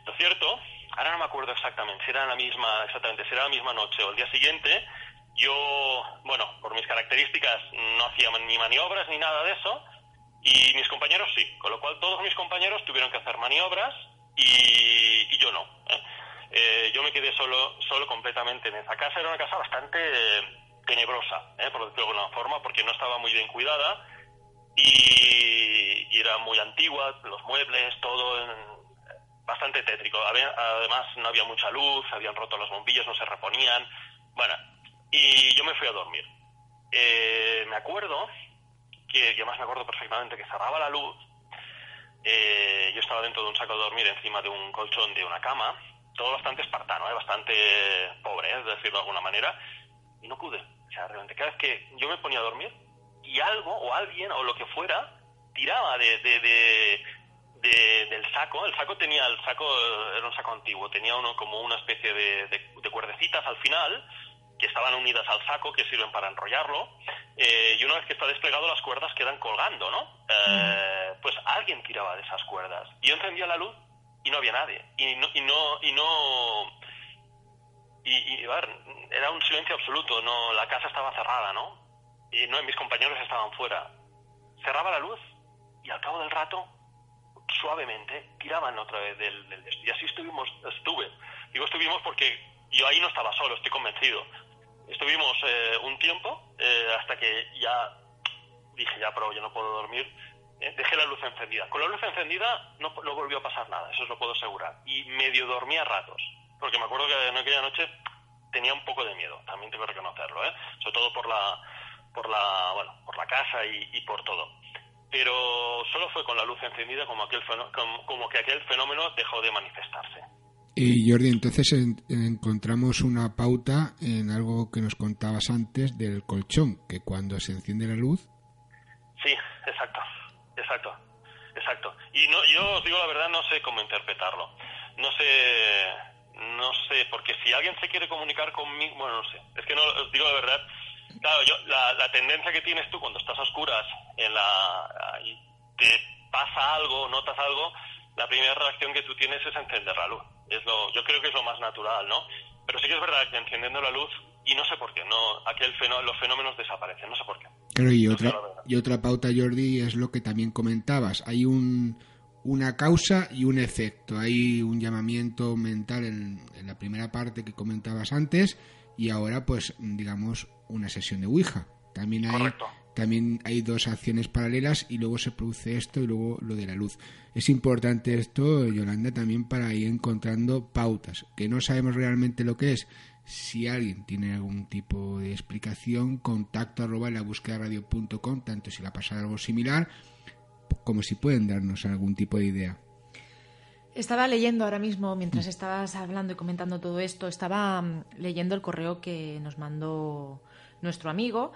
Lo cierto, ahora no me acuerdo exactamente si era la misma, exactamente, si era la misma noche o el día siguiente, yo, bueno, por mis características no hacía ni maniobras ni nada de eso, y mis compañeros sí, con lo cual todos mis compañeros tuvieron que hacer maniobras y, yo no. ¿eh? Eh, yo me quedé solo, solo completamente en esa casa. Era una casa bastante tenebrosa, ¿eh? por decirlo de alguna forma, porque no estaba muy bien cuidada y, era muy antigua, los muebles, todo bastante tétrico. además, no había mucha luz, habían roto los bombillos, no se reponían. Bueno, y yo me fui a dormir. me acuerdo que, además me acuerdo perfectamente que cerraba la luz. yo estaba dentro de un saco de dormir encima de un colchón de una cama todo bastante espartano, ¿eh? bastante pobre, ¿eh? es decirlo de alguna manera, y no pude. O sea, realmente cada vez que yo me ponía a dormir y algo o alguien o lo que fuera tiraba de, del saco, el saco tenía, el saco era un saco antiguo, tenía uno como una especie de, cuerdecitas al final que estaban unidas al saco, que sirven para enrollarlo, eh, y una vez que está desplegado las cuerdas quedan colgando, ¿no? Eh, pues alguien tiraba de esas cuerdas. Y yo encendía la luz y no había nadie. Y no, y no, y no, y, a ver, era un silencio absoluto, no, la casa estaba cerrada, ¿no? Y no, mis compañeros estaban fuera. Cerraba la luz y al cabo del rato, suavemente, tiraban otra vez del, del Y así estuvimos, estuve. Digo estuvimos porque yo ahí no estaba solo, estoy convencido. Estuvimos eh, un tiempo eh, hasta que ya dije, ya, pero yo no puedo dormir ¿eh? dejé la luz encendida. Con la luz encendida no, no, volvió a pasar nada, eso os lo puedo asegurar. Y medio dormía ratos, porque me acuerdo que en aquella noche tenía un poco de miedo, también tengo que reconocerlo, ¿eh? sobre todo por la, por la, bueno, por la casa y, por todo. Pero solo fue con la luz encendida como, aquel como, que aquel fenómeno dejó de manifestarse. Y Jordi, entonces encontramos una pauta en algo que nos contabas antes del colchón, que cuando se enciende la luz... Sí, exacto. Exacto, exacto. Y no, yo os digo la verdad, no sé cómo interpretarlo. No sé, no sé, porque si alguien se quiere comunicar conmigo, bueno, no sé. Es que no os digo la verdad. Claro, yo, la, tendencia que tienes tú cuando estás a oscuras en la, te pasa algo, notas algo, la primera reacción que tú tienes es encender la luz. Es lo, yo creo que es lo más natural, ¿no? Pero sí que es verdad que encendiendo la luz, y no sé por qué, no, aquel los fenómenos desaparecen, no sé por qué. Claro, y otra, y otra pauta, Jordi, es lo que también comentabas. Hay un, una causa y un efecto. Hay un llamamiento mental en, en, la primera parte que comentabas antes y ahora, pues, digamos, una sesión de Ouija. También hay, también hay dos acciones paralelas y luego se produce esto y luego lo de la luz. Es importante esto, Yolanda, también para ir encontrando pautas, que no sabemos realmente lo que es. Si alguien tiene algún tipo de explicación, contacto arroba la búsqueda radio.com, tanto si le ha pasado algo similar como si pueden darnos algún tipo de idea. Estaba leyendo ahora mismo, mientras estabas hablando y comentando todo esto, estaba mm, leyendo el correo que nos mandó nuestro amigo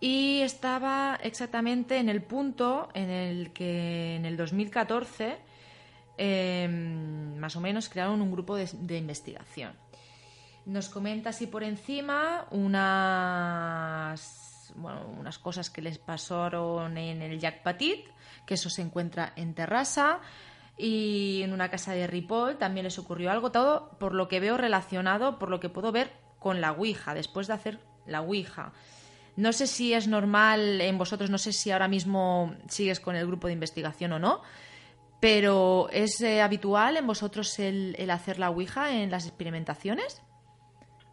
y estaba exactamente en el punto en el que en el 2014 em, más o menos crearon un grupo de, investigación. Nos comenta así por encima unas, unas cosas que les pasaron en el Jack Patit, que eso se encuentra en Terrassa, y en una casa de Ripoll también les ocurrió algo, todo por lo que veo relacionado, por lo que puedo ver con la Ouija, después de hacer la Ouija. No sé si es normal en vosotros, no sé si ahora mismo sigues con el grupo de investigación o no, pero ¿es eh, habitual en vosotros el, hacer la Ouija en las experimentaciones?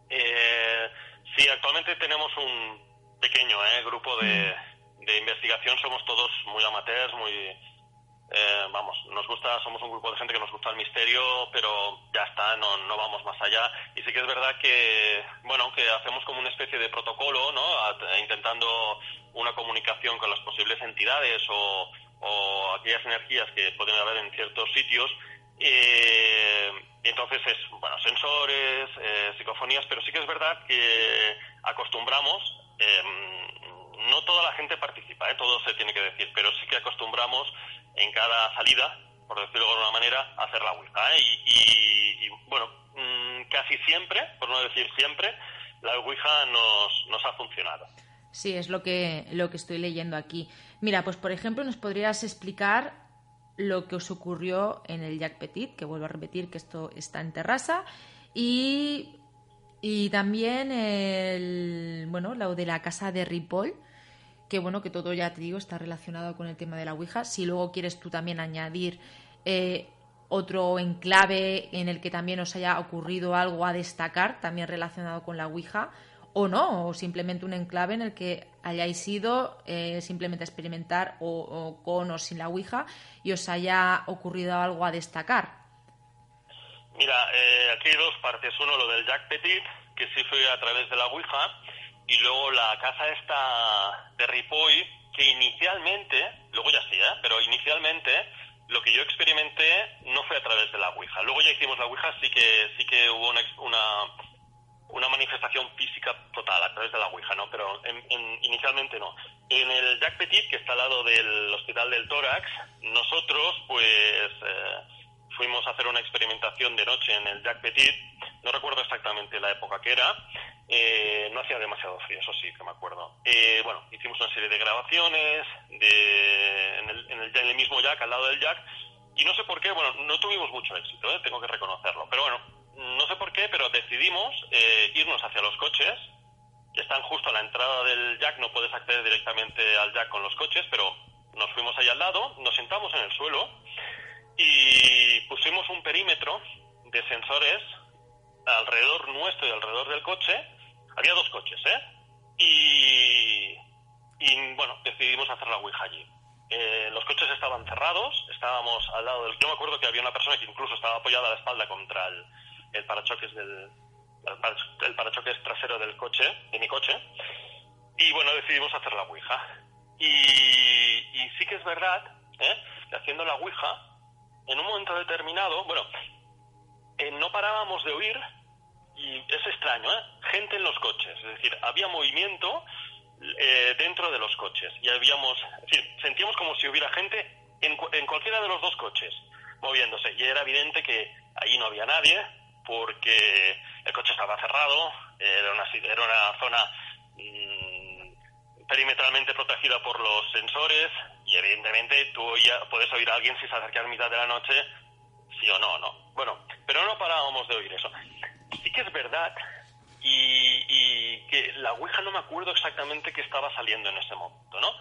Eh, sí, actualmente tenemos un pequeño eh, grupo de, mm. de investigación, somos todos muy amateurs, muy eh, vamos, nos gusta, somos un grupo de gente que nos gusta el misterio, pero ya está, no, no vamos más allá. Y sí que es verdad que, bueno, que hacemos como una especie de protocolo, ¿no? intentando una comunicación con las posibles entidades o, o aquellas energías que pueden haber en ciertos sitios. Eh, entonces es, bueno, sensores, eh, psicofonías, pero sí que es verdad que acostumbramos, no toda la gente participa, todo se tiene que decir, pero sí que acostumbramos en cada salida por decirlo de alguna manera, hacer la Ouija. ¿eh? Y, bueno, mm, casi siempre, por no decir siempre, la Ouija nos, nos ha funcionado. Sí, es lo que, lo que estoy leyendo aquí. Mira, pues por ejemplo, nos podrías explicar lo que os ocurrió en el Jack Petit, que vuelvo a repetir que esto está en terraza, y, y también el, bueno, lo de la casa de Ripoll, que bueno, que todo ya te digo está relacionado con el tema de la Ouija. Si luego quieres tú también añadir eh, otro enclave en el que también os haya ocurrido algo a destacar, también relacionado con la Ouija, o no, o simplemente un enclave en el que hayáis ido eh, simplemente a experimentar o, con o sin la Ouija y os haya ocurrido algo a destacar. Mira, eh, aquí hay dos partes. Uno, lo del Jack Petit, que sí fue a través de la Ouija, y luego la casa esta de Ripoll, que inicialmente, luego ya sí, ¿eh? pero inicialmente lo que yo experimenté no fue a través de la Ouija. Luego ya hicimos la Ouija, sí que, sí que hubo una, una, manifestación física total a través de la Ouija, ¿no? Pero inicialmente no. En el Jack Petit, que está al lado del Hospital del Tórax, nosotros, pues... Eh, fuimos a hacer una experimentación de noche en el Jack Petit, no recuerdo exactamente la época que era, eh, no hacía demasiado frío, eso sí que me acuerdo. Eh, bueno, hicimos una serie de grabaciones de, en, el, en, el, mismo Jack, al lado del Jack, y no sé por qué, bueno, no tuvimos mucho éxito, ¿eh? tengo que reconocerlo, pero bueno, no sé por qué, pero decidimos irnos hacia los coches, están justo a la entrada del Jack, no puedes acceder directamente al Jack con los coches, pero nos fuimos ahí al lado, nos sentamos en el suelo, y pusimos un perímetro de sensores alrededor nuestro y alrededor del coche. Había dos coches, ¿eh? Y, y bueno, decidimos hacer la Ouija allí. Eh, los coches estaban cerrados, estábamos al lado del... Yo me acuerdo que había una persona que incluso estaba apoyada a la espalda contra el, el parachoques del... El parachoques trasero del coche, de mi coche. Y bueno, decidimos hacer la Ouija. Y, y sí que es verdad, ¿eh? que haciendo la Ouija, en un momento determinado, bueno, eh, no parábamos de oír, y es extraño, ¿eh? gente en los coches, es decir, había movimiento eh, dentro de los coches y habíamos, es decir, sentíamos como si hubiera gente en, en cualquiera de los dos coches moviéndose y era evidente que ahí no había nadie porque el coche estaba cerrado, era una, era una zona mm, perimetralmente protegida por los sensores, y evidentemente tú ya puedes oír a alguien si se acerca a mitad de la noche, sí o no, ¿no? Bueno, pero no parábamos de oír eso. Sí que es verdad y, que la Ouija no me acuerdo exactamente qué estaba saliendo en ese momento, ¿no?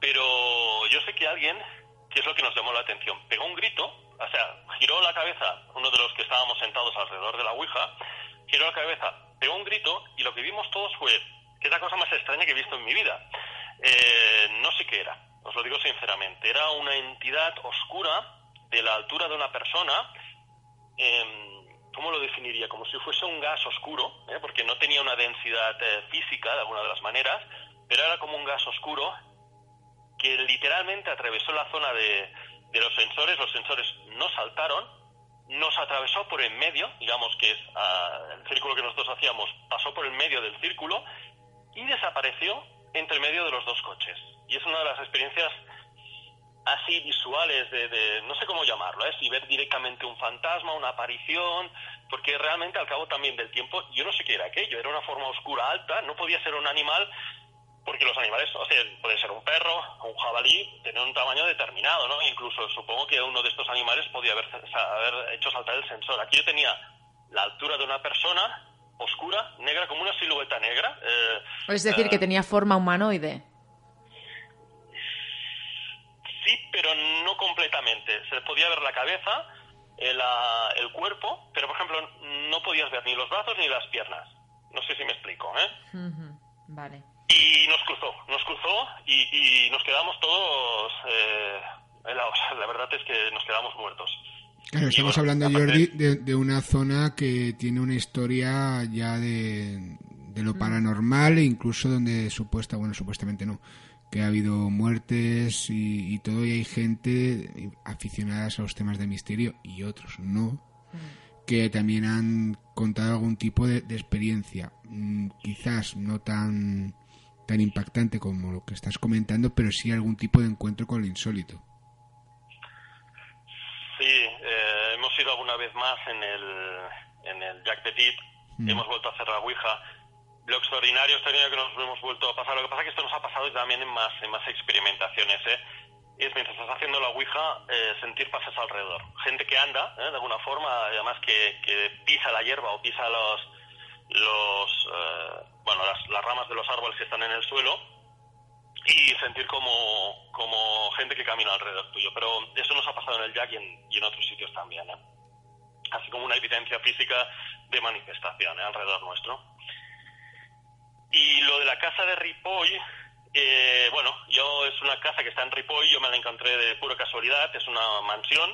Pero yo sé que alguien, que es lo que nos llamó la atención, pegó un grito, o sea, giró la cabeza, uno de los que estábamos sentados alrededor de la Ouija, giró la cabeza, pegó un grito y lo que vimos todos fue, que es la cosa más extraña que he visto en mi vida. Eh, no sé qué era, os lo digo sinceramente, era una entidad oscura de la altura de una persona, eh, ¿cómo lo definiría? Como si fuese un gas oscuro, ¿eh? porque no tenía una densidad eh, física de alguna de las maneras, pero era como un gas oscuro que literalmente atravesó la zona de, los sensores, los sensores no saltaron, nos atravesó por en medio, digamos que es ah, el círculo que nosotros hacíamos, pasó por el medio del círculo y desapareció entre medio de los dos coches y es una de las experiencias así visuales de, no sé cómo llamarlo, ¿eh? si ver directamente un fantasma, una aparición, porque realmente al cabo también del tiempo yo no sé qué era aquello, era una forma oscura alta, no podía ser un animal, porque los animales, o sea, puede ser un perro, un jabalí, tener un tamaño determinado, ¿no? Incluso supongo que uno de estos animales podía haber, haber hecho saltar el sensor. Aquí yo tenía la altura de una persona, oscura, negra, como una silueta negra. Eh, es decir, que eh, tenía forma humanoide. Sí, pero no completamente. Se podía ver la cabeza, el, el cuerpo, pero por ejemplo no podías ver ni los brazos ni las piernas. No sé si me explico, ¿eh? Vale. Y nos cruzó, nos cruzó y, nos quedamos todos eh, helados. La verdad es que nos quedamos muertos. Claro, estamos hablando, Jordi, de, de, una zona que tiene una historia ya de, de lo mm. paranormal e incluso donde supuesta, bueno, supuestamente no, que ha habido muertes y, todo, y hay gente aficionada a los temas de misterio y otros no, mm. que también han contado algún tipo de, experiencia, mm, quizás no tan, tan impactante como lo que estás comentando, pero sí algún tipo de encuentro con lo insólito. Vez más en el, en el Jack Petit, Mm. hemos vuelto a hacer la Ouija. Lo extraordinario es también que nos hemos vuelto a pasar. Lo que pasa es que esto nos ha pasado también en más, en más experimentaciones. ¿eh? Es mientras estás haciendo la Ouija, eh, sentir pases alrededor. Gente que anda, ¿eh? de alguna forma, además que, que pisa la hierba o pisa los, los eh, bueno, las, las ramas de los árboles que están en el suelo y sentir como, como gente que camina alrededor tuyo. Pero eso nos ha pasado en el Jack y en, y en otros sitios también. Así como una evidencia física de manifestación ¿eh? alrededor nuestro. Y lo de la casa de Ripoll, eh, bueno, yo es una casa que está en Ripoll, yo me la encontré de pura casualidad, es una mansión,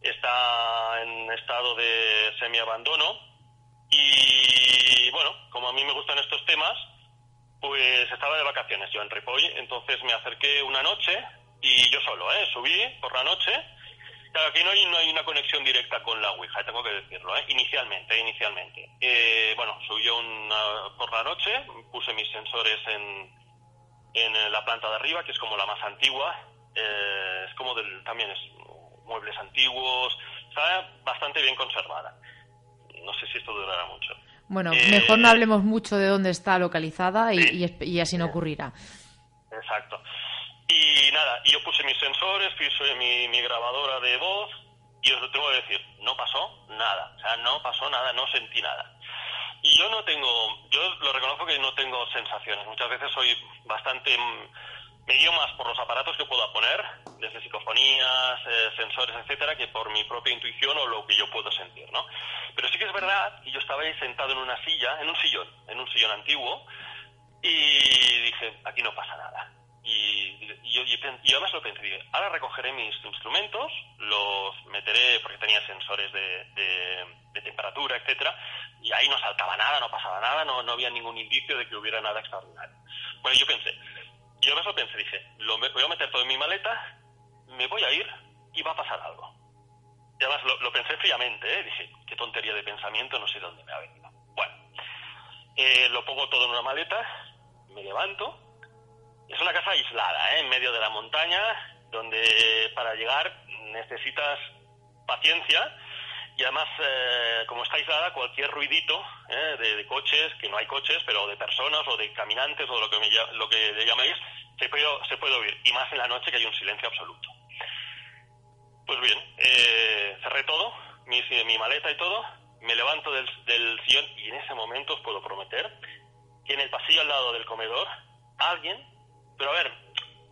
está en estado de semiabandono y bueno, como a mí me gustan estos temas, pues estaba de vacaciones yo en Ripoll, entonces me acerqué una noche y yo solo, ¿eh? subí por la noche. Claro, aquí no hay, no hay una conexión directa con la Ouija, tengo que decirlo, ¿eh? inicialmente, inicialmente. Eh, bueno, subí una, por la noche, puse mis sensores en, en la planta de arriba, que es como la más antigua, eh, es como del, también es muebles antiguos, está bastante bien conservada. No sé si esto durará mucho. Bueno, Eh, mejor no hablemos mucho de dónde está localizada y, Sí. y esp- y así no ocurrirá. Exacto. Y nada, yo puse mis sensores, puse mi, grabadora de voz y os lo tengo que decir, no pasó nada. O sea, no pasó nada, no sentí nada. Y yo no tengo, yo lo reconozco que no tengo sensaciones. Muchas veces soy bastante, mm, me más por los aparatos que pueda poner, desde psicofonías, eh, sensores, etcétera, que por mi propia intuición o lo que yo puedo sentir, ¿no? Pero sí que es verdad que yo estaba ahí sentado en una silla, en un sillón, en un sillón antiguo, y dije, aquí no pasa nada. Y, y yo, además lo pensé, ahora recogeré mis instrumentos, los meteré, porque tenía sensores de, temperatura, etcétera, y ahí no saltaba nada, no pasaba nada, no, no había ningún indicio de que hubiera nada extraordinario. Bueno, yo pensé, y además lo pensé, dije, lo voy a meter todo en mi maleta, me voy a ir y va a pasar algo. Y además lo, pensé fríamente, ¿eh? dije, qué tontería de pensamiento, no sé de dónde me ha venido. Bueno, eh, lo pongo todo en una maleta, me levanto. Es una casa aislada, ¿eh? en medio de la montaña, donde para llegar necesitas paciencia y además, eh, como está aislada, cualquier ruidito ¿eh? de, coches, que no hay coches, pero de personas o de caminantes o lo que, me, lo que le llaméis, se puede, se puede oír. Y más en la noche que hay un silencio absoluto. Pues bien, eh, cerré todo, mi, mi maleta y todo, me levanto del, del sillón y en ese momento os puedo prometer que en el pasillo al lado del comedor, alguien, pero a ver,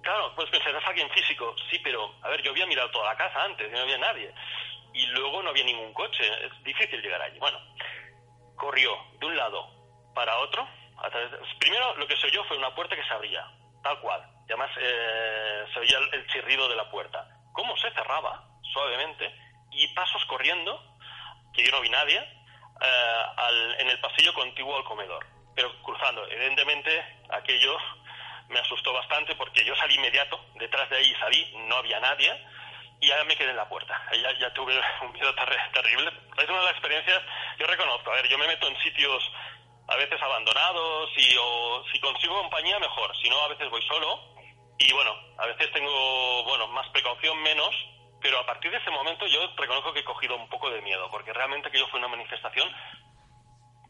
claro, pues pensar, es alguien físico, sí, pero a ver, yo había mirado toda la casa antes no había nadie. Y luego no había ningún coche, es difícil llegar allí. Bueno, corrió de un lado para otro. Primero lo que se oyó fue una puerta que se abría, tal cual. Y además eh, se oía el, el chirrido de la puerta. Cómo se cerraba suavemente y pasos corriendo, que yo no vi nadie, eh, al- en el pasillo contiguo al comedor. Pero cruzando, evidentemente aquello me asustó bastante porque yo salí inmediato, detrás de ahí salí, no había nadie y ya me quedé en la puerta. Ya, ya tuve un miedo terri- terrible. Es una de las experiencias, yo reconozco, a ver, yo me meto en sitios a veces abandonados y o si consigo compañía mejor, si no a veces voy solo y bueno, a veces tengo, bueno, más precaución, menos, pero a partir de ese momento yo reconozco que he cogido un poco de miedo, porque realmente aquello fue una manifestación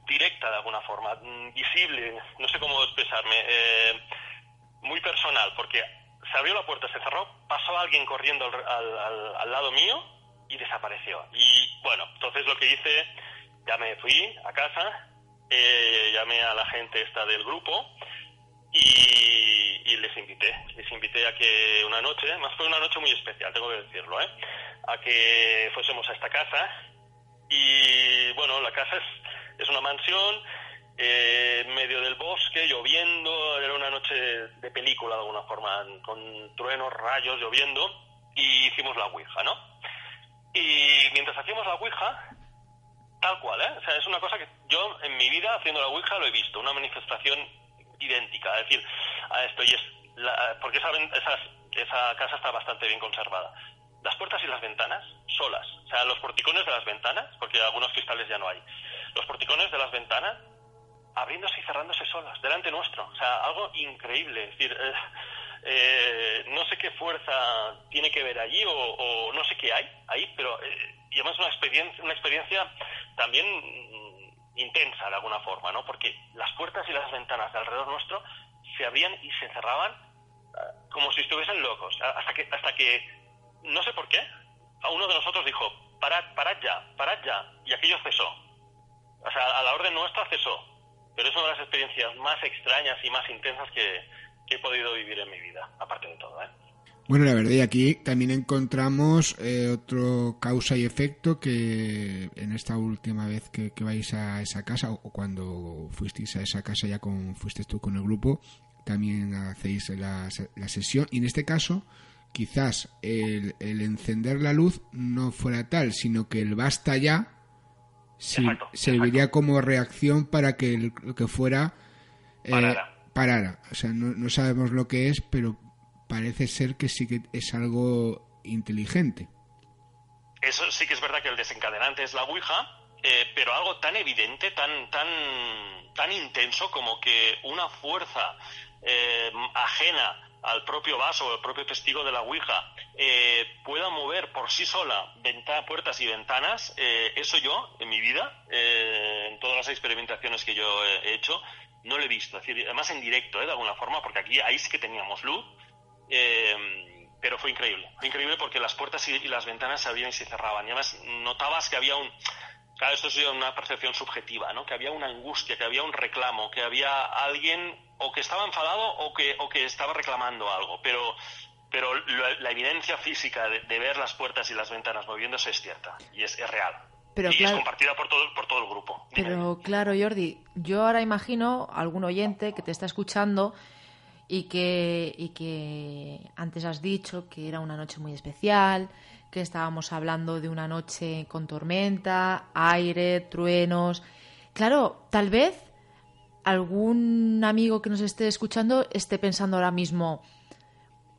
directa de alguna forma, mm, visible, no sé cómo expresarme, eh, muy personal, porque se abrió la puerta, se cerró, pasó alguien corriendo al, al- al- lado mío y desapareció. Y bueno, entonces lo que hice, ya me fui a casa, eh, llamé a la gente esta del grupo y, y les invité, les invité a que una noche, más fue una noche muy especial, tengo que decirlo, ¿eh? a que fuésemos a esta casa y bueno, la casa es, es una mansión eh, en medio del bosque, lloviendo, era una noche de película de alguna forma, con truenos, rayos, lloviendo, y hicimos la Ouija, ¿no? Y mientras hacíamos la Ouija, tal cual, ¿eh? O sea, es una cosa que yo en mi vida haciendo la Ouija lo he visto, una manifestación idéntica, es decir, a esto, y es la- porque esa, esas- esa casa está bastante bien conservada. Las puertas y las ventanas solas, o sea, los porticones de las ventanas, porque algunos cristales ya no hay, los porticones de las ventanas abriéndose y cerrándose solas, delante nuestro. O sea, algo increíble. Es decir, eh, eh, no sé qué fuerza tiene que ver allí o, no sé qué hay ahí, pero... eh, y además una experiencia, una experiencia también mm, intensa de alguna forma, ¿no? Porque las puertas y las ventanas de alrededor nuestro se abrían y se cerraban ah, como si estuviesen locos, hasta que, hasta que, no sé por qué, a uno de nosotros dijo, parad, parad ya, parad ya, y aquello cesó. O sea, a la orden nuestra cesó. Pero es una de las experiencias más extrañas y más intensas que, he podido vivir en mi vida, aparte de todo, ¿eh? Bueno, la verdad, y aquí también encontramos eh, otro causa y efecto que en esta última vez que, vais a esa casa, o cuando fuisteis a esa casa ya con, fuiste tú con el grupo, también hacéis la, la sesión. Y en este caso, quizás el, encender la luz no fuera tal, sino que el basta ya serviría como reacción para que lo que fuera eh, parara. parara. O sea, no, no sabemos lo que es, pero parece ser que sí que es algo inteligente. Eso sí que es verdad que el desencadenante es la Ouija, eh, pero algo tan evidente, tan, tan, tan intenso como que una fuerza eh, ajena al propio vaso al propio testigo de la Ouija eh, pueda mover por sí sola puertas y ventanas, eso yo en mi vida, en todas las experimentaciones que yo he hecho, no lo he visto. además en directo, de alguna forma, porque aquí ahí sí que teníamos luz eh, pero fue increíble. Fue increíble porque las puertas y, las ventanas se abrían y se cerraban. Y además notabas que había un. Claro, esto es una percepción subjetiva, ¿no? Que había una angustia, que había un reclamo, que había alguien o que estaba enfadado o que, o que estaba reclamando algo. Pero, pero la, evidencia física de, ver las puertas y las ventanas moviéndose es cierta y es, real. Pero y es compartida por todo, por todo el grupo. Pero claro, Jordi, yo ahora imagino algún oyente que te está escuchando y que, y que antes has dicho que era una noche muy especial, que estábamos hablando de una noche con tormenta, aire, truenos. Claro, tal vez algún amigo que nos esté escuchando esté pensando ahora mismo,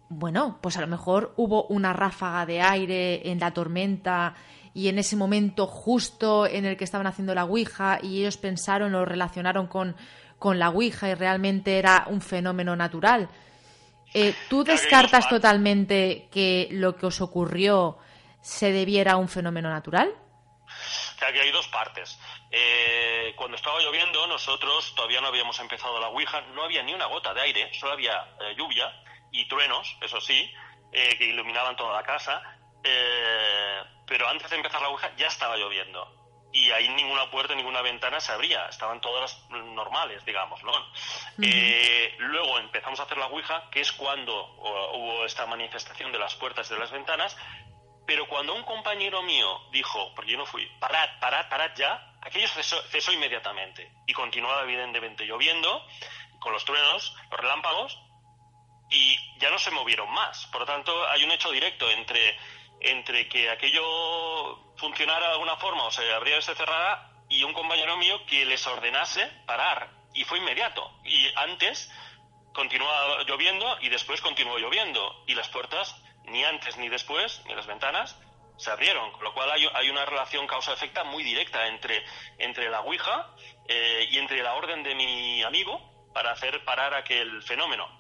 bueno, pues a lo mejor hubo una ráfaga de aire en la tormenta y en ese momento justo en el que estaban haciendo la Ouija y ellos pensaron o relacionaron con, con la Ouija y realmente era un fenómeno natural. Eh, ¿Tú descartas totalmente que lo que os ocurrió se debiera a un fenómeno natural? Aquí hay dos partes. Eh, cuando estaba lloviendo, nosotros todavía no habíamos empezado la Ouija, no había ni una gota de aire, solo había eh, lluvia y truenos, eso sí, que iluminaban toda la casa. pero antes de empezar la Ouija ya estaba lloviendo y ahí ninguna puerta, ninguna ventana se abría, estaban todas normales, digamos, ¿no? Eh, luego empezamos a hacer la Ouija, que es cuando hubo esta manifestación de las puertas y de las ventanas, pero cuando un compañero mío dijo, porque yo no fui, parad, parad, parad ya, aquello cesó, cesó inmediatamente y continuaba evidentemente lloviendo, con los truenos, los relámpagos, y ya no se movieron más. Por lo tanto, hay un hecho directo entre entre que aquello funcionara de alguna forma o se abriera o se cerrara y un compañero mío que les ordenase parar. Y fue inmediato. Y antes continuaba lloviendo y después continuó lloviendo. Y las puertas ni antes ni después ni las ventanas se abrieron. Con lo cual hay, hay una relación causa-efecta muy directa entre entre la ouija eh, y entre la orden de mi amigo para hacer parar aquel fenómeno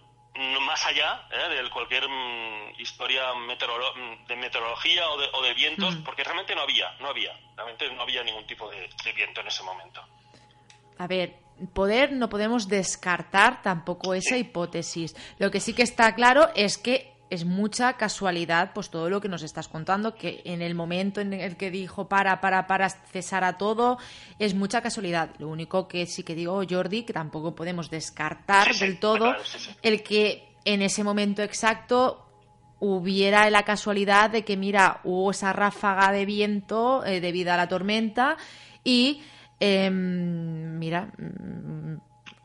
más allá ¿eh? de cualquier mm, historia mm, de meteorología o de, vientos, mm. porque realmente no había, no había, realmente no había ningún tipo de, viento en ese momento. A ver, poder no podemos descartar tampoco esa hipótesis. Lo que sí que está claro es que es mucha casualidad, pues todo lo que nos estás contando, que en el momento en el que dijo para, para, para cesar a todo, es mucha casualidad. Lo único que sí que digo, Jordi, que tampoco podemos descartar del todo el que en ese momento exacto hubiera la casualidad de que, mira, hubo esa ráfaga de viento eh, debido a la tormenta y, em, mira,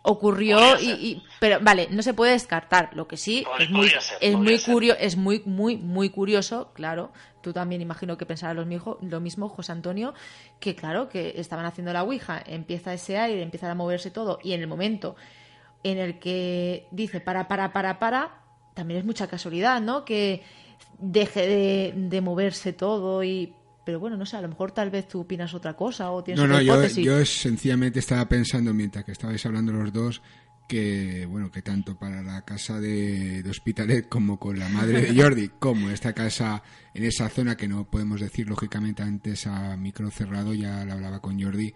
ocurrió y, pero vale no se puede descartar. Lo que sí es muy es muy curioso es muy muy muy curioso claro. Tú también imagino que pensarás lo mismo lo mismo José Antonio que claro que estaban haciendo la ouija. Empieza ese aire empieza a moverse todo y en el momento en el que dice para para para para también es mucha casualidad no que deje de, de moverse todo y pero bueno, no sé, a lo mejor tal vez tú opinas otra cosa o tienes no, otra no, Yo, yo sencillamente estaba pensando mientras que estabais hablando los dos que bueno que tanto para la casa de, de, Hospitalet como con la madre de Jordi como esta casa en esa zona que no podemos decir lógicamente antes a micro cerrado ya la hablaba con Jordi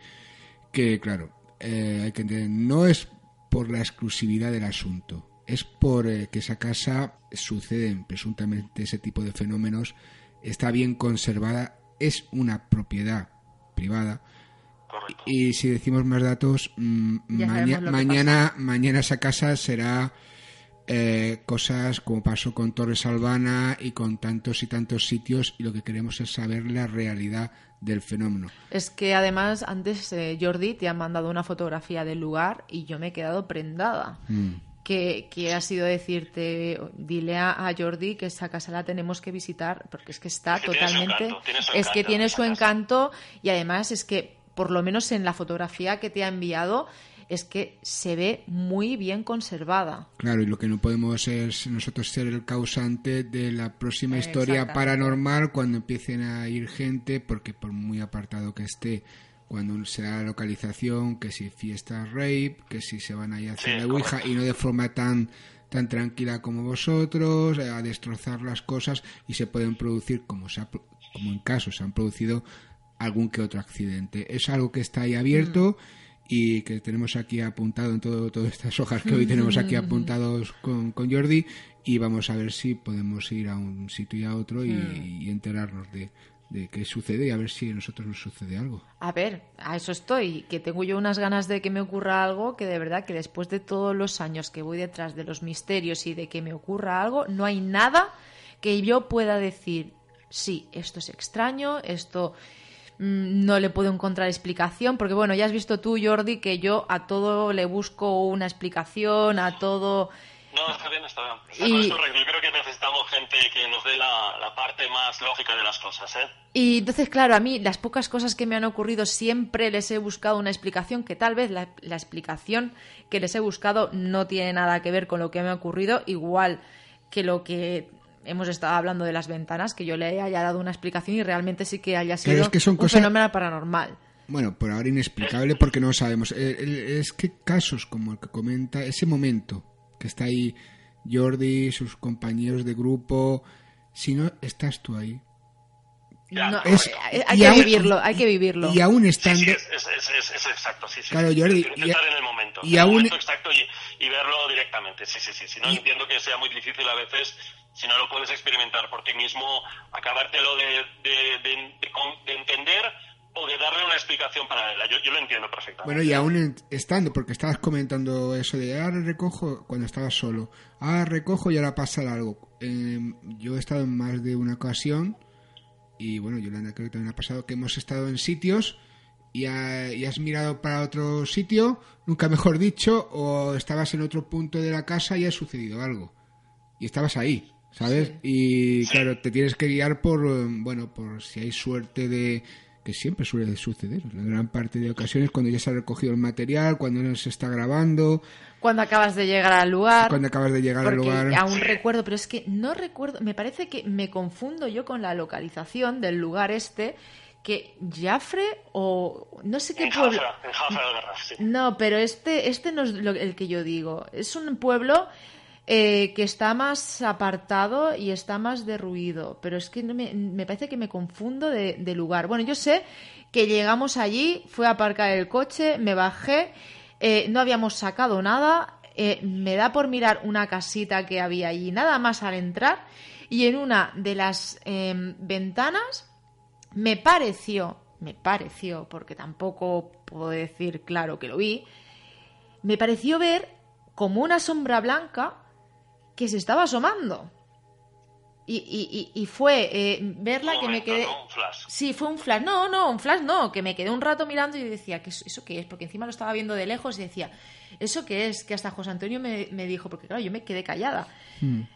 que claro eh, hay que entender no es por la exclusividad del asunto es por eh, que esa casa suceden presuntamente ese tipo de fenómenos está bien conservada es una propiedad privada Correcto. y si decimos más datos, mm, maña- mañana, mañana esa casa será eh, cosas como pasó con Torres Albana y con tantos y tantos sitios y lo que queremos es saber la realidad del fenómeno. Es que además antes eh, Jordi te ha mandado una fotografía del lugar y yo me he quedado prendada. Mm. Que, que ha sido decirte, dile a, a Jordi que esa casa la tenemos que visitar porque es que está Es que tiene su totalmente... encanto, tiene su es que tiene su encanto y además es que, por lo menos en la fotografía que te ha enviado, es que se ve muy bien conservada. Claro, y lo que no podemos es nosotros ser el causante de la próxima historia paranormal cuando empiecen a ir gente, porque por muy apartado que esté, cuando se da la localización, que si fiesta rape, que si se van ahí a hacer Sí, la ouija y no de forma tan tan tranquila como vosotros, a destrozar las cosas y se pueden producir como se ha como en casos se han producido algún que otro accidente. Es algo que está ahí abierto y que tenemos aquí apuntado en todo, todas estas hojas que hoy tenemos aquí apuntados con, con Jordi y vamos a ver si podemos ir a un sitio y a otro y, y enterarnos de, de qué sucede y a ver si a nosotros nos sucede algo. A ver, a eso estoy, que tengo yo unas ganas de que me ocurra algo que de verdad que después de todos los años que voy detrás de los misterios y de que me ocurra algo, no hay nada que yo pueda decir, sí, esto es extraño, esto mm, no le puedo encontrar explicación, porque bueno, ya has visto tú, Jordi, que yo a todo le busco una explicación, a todo... No, está bien, está bien. Está Y- correcto. Yo creo que necesitamos gente que nos dé la, la parte más lógica de las cosas, ¿eh? Y entonces, claro, a mí las pocas cosas que me han ocurrido siempre les he buscado una explicación que tal vez la, la explicación que les he buscado no tiene nada que ver con lo que me ha ocurrido, igual que lo que hemos estado hablando de las ventanas, que yo le haya dado una explicación y realmente sí que haya sido es que son un cosas- fenómeno paranormal. Bueno, por ahora inexplicable porque no lo sabemos. Eh, el- Es que casos como el que comenta, ese momento que está ahí Jordi, sus compañeros de grupo, si no estás tú ahí. No, Es- eh, hay que aún- vivirlo, hay que vivirlo. Y aún estando... sí, es, es, es, es- es exacto, sí, sí. Claro, sí, Jordi, Tienes y- que estar en el momento. y en el aún- momento exacto y, y verlo directamente, sí, sí, sí. Si no, Y- entiendo que sea muy difícil a veces, si no lo puedes experimentar por ti mismo, acabártelo de, de, de- de con- de entender o de darle una explicación paralela. Yo, yo lo entiendo perfectamente. Bueno, y aún estando, porque estabas comentando eso de ahora recojo cuando estabas solo, ahora recojo y ahora pasa algo. Eh, yo he estado en más de una ocasión, y bueno, Yolanda creo que también ha pasado, que hemos estado en sitios y, ha- y has mirado para otro sitio, nunca mejor dicho, o estabas en otro punto de la casa y ha sucedido algo. Y estabas ahí, ¿sabes? Y claro, te tienes que guiar por, bueno, por si hay suerte de que siempre suele suceder, la gran parte de ocasiones cuando ya se ha recogido el material, cuando no se está grabando, Cuando acabas de llegar al lugar. cuando acabas de llegar al lugar. aún recuerdo, pero es que no recuerdo, me parece que me confundo yo con la localización del lugar este, que Jafre o no sé qué en pueblo. Jafra, en Jafra sí. No, pero este, este no es lo- el que yo digo. Es un pueblo eh, que está más apartado y está más derruido. Pero es que me, me parece que me confundo de, lugar. Bueno, yo sé que llegamos allí, fue a aparcar el coche, me bajé, eh, no habíamos sacado nada. eh, me da por mirar una casita que había allí, nada más al entrar. Y en una de las em, ventanas me pareció, me pareció, porque tampoco puedo decir claro que lo vi, me pareció ver como una sombra blanca que se estaba asomando. Y, y- y- y fue eh, verla Un que me quedé... ¿no? Un flash. Sí, fue un flash. No, no, un flash no, que me quedé un rato mirando y decía, ¿qué es, ¿eso qué es? Porque encima lo estaba viendo de lejos y decía, ¿eso qué es? Que hasta José Antonio me, me dijo, porque claro, yo me quedé callada.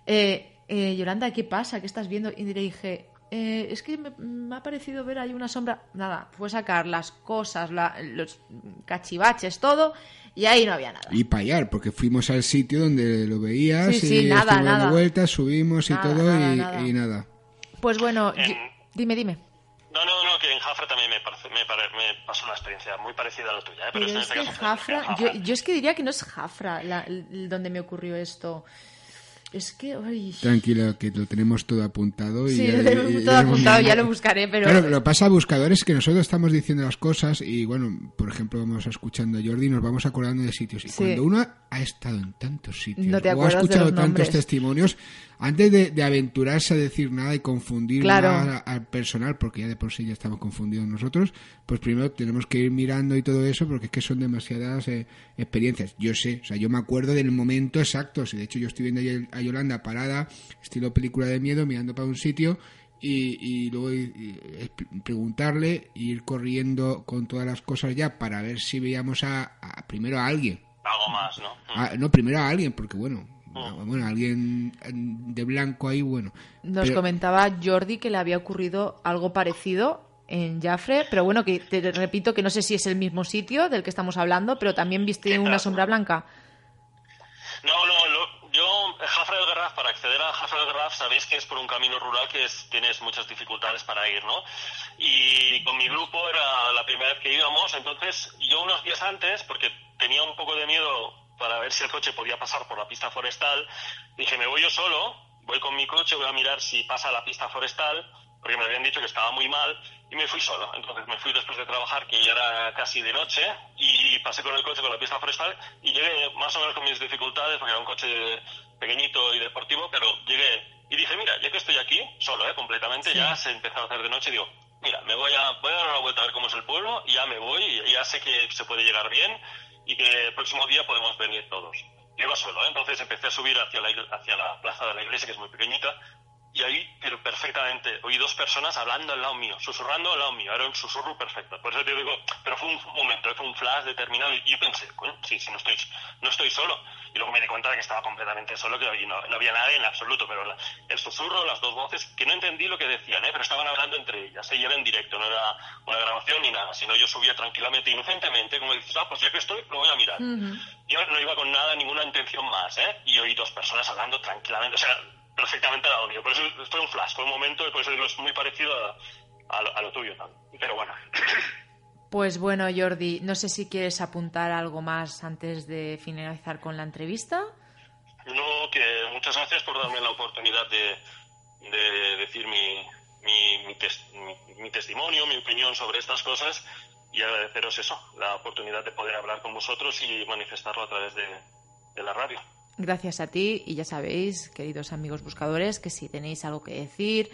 Eh, eh, Yolanda, ¿qué pasa? ¿Qué estás viendo? Y le dije, "Eh, es que me, me ha parecido ver ahí una sombra. Nada, fue sacar las cosas, la- los cachivaches, todo, y ahí no había nada. Y payar, porque fuimos al sitio donde lo veías Sí, sí, y nada, estuvimos dando nada. vueltas, subimos y Nada, todo nada, y, nada. y nada. Pues bueno, En- yo- dime, dime. No, no, no, que en Jafra también me, parece, me, pare- me pasó una experiencia muy parecida a la tuya, ¿eh? pero, Pero en es este que caso Jafra, en yo, yo es que diría que no es Jafra la- donde me ocurrió esto. Es que, ay, Tranquilo, que lo tenemos todo apuntado. Y sí, ya- lo y todo apuntado, ya lo buscaré, pero Claro, lo pasa, buscadores, es que nosotros estamos diciendo las cosas y, bueno, por ejemplo, vamos escuchando a Jordi y nos vamos acordando de sitios. Y Sí. cuando uno ha estado en tantos sitios No te o ha escuchado tantos nombres. testimonios, antes de, de aventurarse a decir nada y confundir Claro. nada al personal, porque ya de por sí ya estamos confundidos nosotros, pues primero tenemos que ir mirando y todo eso, porque es que son demasiadas eh, experiencias. Yo sé, o sea, yo me acuerdo del momento exacto. Si de hecho yo estoy viendo ayer a Yolanda parada, estilo película de miedo, mirando para un sitio y, y luego y- y preguntarle ir corriendo con todas las cosas ya para ver si veíamos a, a- primero a alguien. Algo más, ¿no? A- no, primero a alguien, porque bueno, bueno, alguien de blanco ahí, bueno. nos Pero- comentaba Jordi que le había ocurrido algo parecido en Jafre, pero bueno, que te repito que no sé si es el mismo sitio del que estamos hablando, pero también viste una sombra blanca. No, no, lo- yo, Jafra del Garraf, para acceder a Jafra del Garraf, sabéis que es por un camino rural que es- tienes muchas dificultades para ir, ¿no? Y con mi grupo era la primera vez que íbamos, entonces yo unos días antes, porque tenía un poco de miedo para ver si el coche podía pasar por la pista forestal, dije, me voy yo solo, voy con mi coche, voy a mirar si pasa la pista forestal, porque me habían dicho que estaba muy mal, y me fui solo. Entonces me fui después de trabajar, que ya era casi de noche, y pasé con el coche por la pista forestal, y llegué más o menos con mis dificultades, porque era un coche pequeñito y deportivo, pero llegué y dije, mira, ya que estoy aquí, solo, ¿eh? completamente, ya se empezó a hacer de noche, y digo, mira, me voy a, voy a dar una vuelta a ver cómo es el pueblo, y ya me voy, y ya sé que se puede llegar bien, y que el próximo día podemos venir todos. Yo iba solo, ¿eh? entonces empecé a subir hacia la, hacia la plaza de la iglesia, que es muy pequeñita, y ahí, pero perfectamente, oí dos personas hablando al lado mío, susurrando al lado mío, era un susurro perfecto. Por eso te digo, pero fue un momento, fue un flash determinado, y yo pensé, coño, sí, sí, no estoy, no estoy solo. Y luego me di cuenta de que estaba completamente solo, que no, no había nadie en absoluto, pero la- el susurro, las dos voces, que no entendí lo que decían, ¿eh? pero estaban hablando entre ellas, y era en directo, no era una grabación ni nada, sino yo subía tranquilamente, inocentemente, como dices, ah, pues ya que estoy, lo voy a mirar. Yo no iba con nada, ninguna intención más, ¿eh? Y oí dos personas hablando tranquilamente, o sea, perfectamente al lado mío. Por eso fue un flash, fue un momento, y por eso es muy parecido a, a lo, a lo tuyo. tal. Pero bueno, Pues bueno, Jordi, no sé si quieres apuntar algo más antes de finalizar con la entrevista. no, que muchas gracias por darme la oportunidad de, de decir mi, mi, mi, tes- mi- mi testimonio, mi opinión sobre estas cosas y agradeceros eso, la oportunidad de poder hablar con vosotros y manifestarlo a través de, de la radio. Gracias a ti y ya sabéis, queridos amigos buscadores, que si tenéis algo que decir,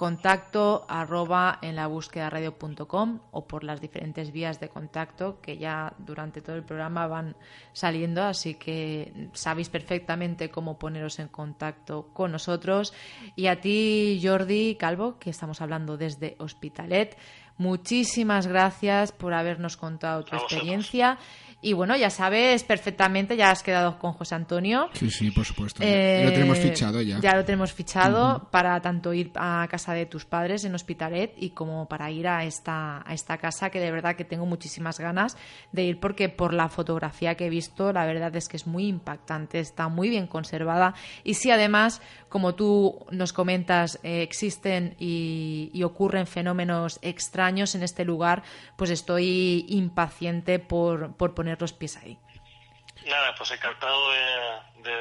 contacto arroba en la búsqueda radio.com o por las diferentes vías de contacto que ya durante todo el programa van saliendo, así que sabéis perfectamente cómo poneros en contacto con nosotros. Y a ti, Jordi Calvo, que estamos hablando desde Hospitalet, muchísimas gracias por habernos contado tu A vosotros. Y bueno, ya sabes perfectamente, ya has quedado con José Antonio. Sí, sí, por supuesto. Eh, lo tenemos fichado ya. Ya lo tenemos fichado para tanto ir a casa de tus padres en Hospitalet y como para ir a esta, a esta casa que de verdad que tengo muchísimas ganas de ir porque por la fotografía que he visto la verdad es que es muy impactante, está muy bien conservada y si además, como tú nos comentas, eh, existen y, y ocurren fenómenos extraños en este lugar, pues estoy impaciente por, por poner los pies ahí. Nada, pues encantado de, de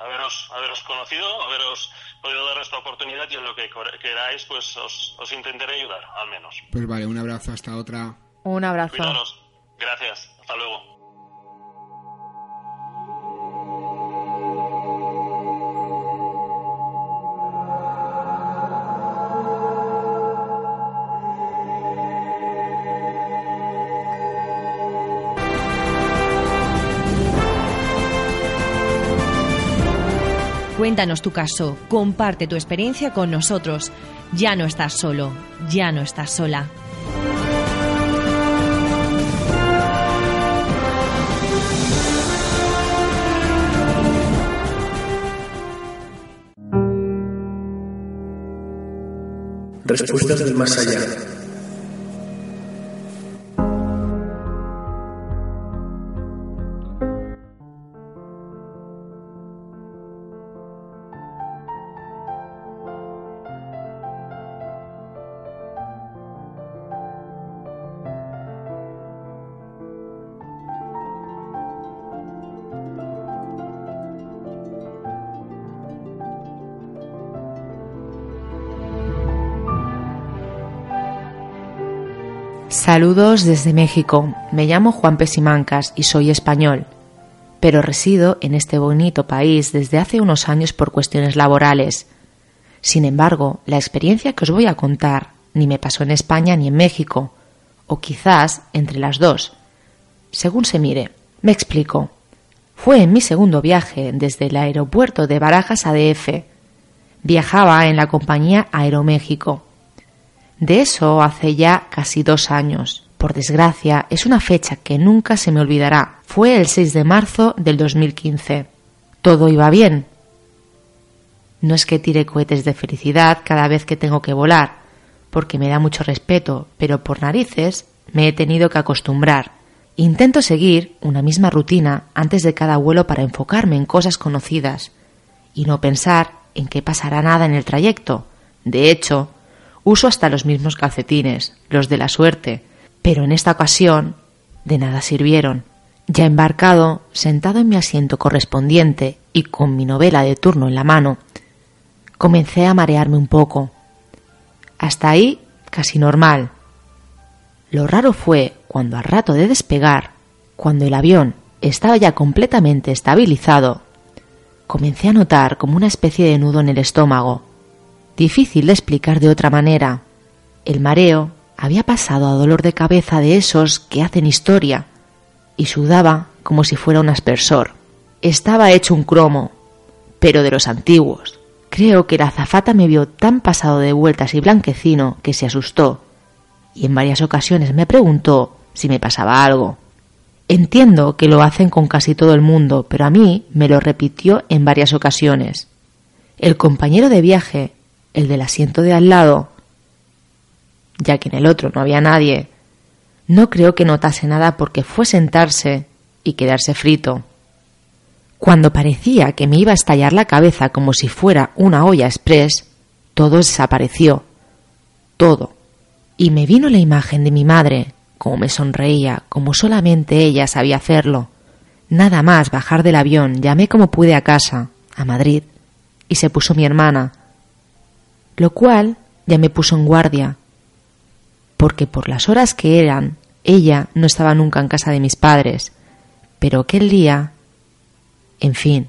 haberos, haberos conocido, haberos podido dar esta oportunidad y en lo que queráis, pues os, os intentaré ayudar, al menos. Pues vale, un abrazo hasta otra. Un abrazo. Cuidaros. Gracias. Hasta luego. Cuéntanos tu caso, comparte tu experiencia con nosotros. Ya no estás solo, ya no estás sola. Respuestas del más allá. Saludos desde México. Me llamo Juan Pesimancas y soy español, pero resido en este bonito país desde hace unos años por cuestiones laborales. Sin embargo, la experiencia que os voy a contar ni me pasó en España ni en México, o quizás entre las dos. Según se mire, me explico. Fue en mi segundo viaje desde el aeropuerto de Barajas ADF. Viajaba en la compañía Aeroméxico. De eso hace ya casi dos años. Por desgracia, es una fecha que nunca se me olvidará. Fue el 6 de marzo del 2015. Todo iba bien. No es que tire cohetes de felicidad cada vez que tengo que volar, porque me da mucho respeto, pero por narices me he tenido que acostumbrar. Intento seguir una misma rutina antes de cada vuelo para enfocarme en cosas conocidas y no pensar en que pasará nada en el trayecto. De hecho, uso hasta los mismos calcetines, los de la suerte, pero en esta ocasión de nada sirvieron. Ya embarcado, sentado en mi asiento correspondiente y con mi novela de turno en la mano, comencé a marearme un poco. Hasta ahí casi normal. Lo raro fue cuando al rato de despegar, cuando el avión estaba ya completamente estabilizado, comencé a notar como una especie de nudo en el estómago. Difícil de explicar de otra manera. El mareo había pasado a dolor de cabeza de esos que hacen historia y sudaba como si fuera un aspersor. Estaba hecho un cromo, pero de los antiguos. Creo que la azafata me vio tan pasado de vueltas y blanquecino que se asustó y en varias ocasiones me preguntó si me pasaba algo. Entiendo que lo hacen con casi todo el mundo, pero a mí me lo repitió en varias ocasiones. El compañero de viaje, el del asiento de al lado, ya que en el otro no había nadie, no creo que notase nada porque fue sentarse y quedarse frito. Cuando parecía que me iba a estallar la cabeza como si fuera una olla express, todo desapareció. Todo. Y me vino la imagen de mi madre, como me sonreía, como solamente ella sabía hacerlo. Nada más bajar del avión, llamé como pude a casa, a Madrid, y se puso mi hermana, lo cual ya me puso en guardia, porque por las horas que eran, ella no estaba nunca en casa de mis padres, pero aquel día, en fin,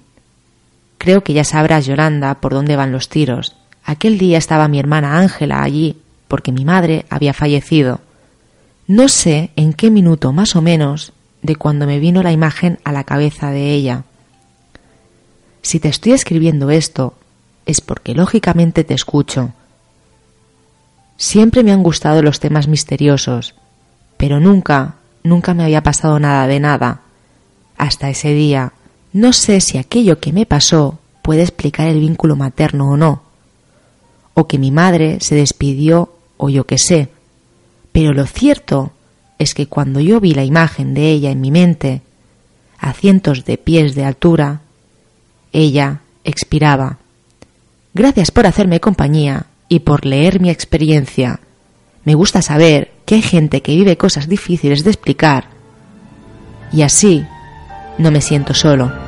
creo que ya sabrás, Yolanda, por dónde van los tiros. Aquel día estaba mi hermana Ángela allí, porque mi madre había fallecido. No sé en qué minuto más o menos de cuando me vino la imagen a la cabeza de ella. Si te estoy escribiendo esto, es porque lógicamente te escucho. Siempre me han gustado los temas misteriosos, pero nunca, nunca me había pasado nada de nada. Hasta ese día, no sé si aquello que me pasó puede explicar el vínculo materno o no, o que mi madre se despidió o yo qué sé. Pero lo cierto es que cuando yo vi la imagen de ella en mi mente, a cientos de pies de altura, ella expiraba. Gracias por hacerme compañía y por leer mi experiencia. Me gusta saber que hay gente que vive cosas difíciles de explicar y así no me siento solo.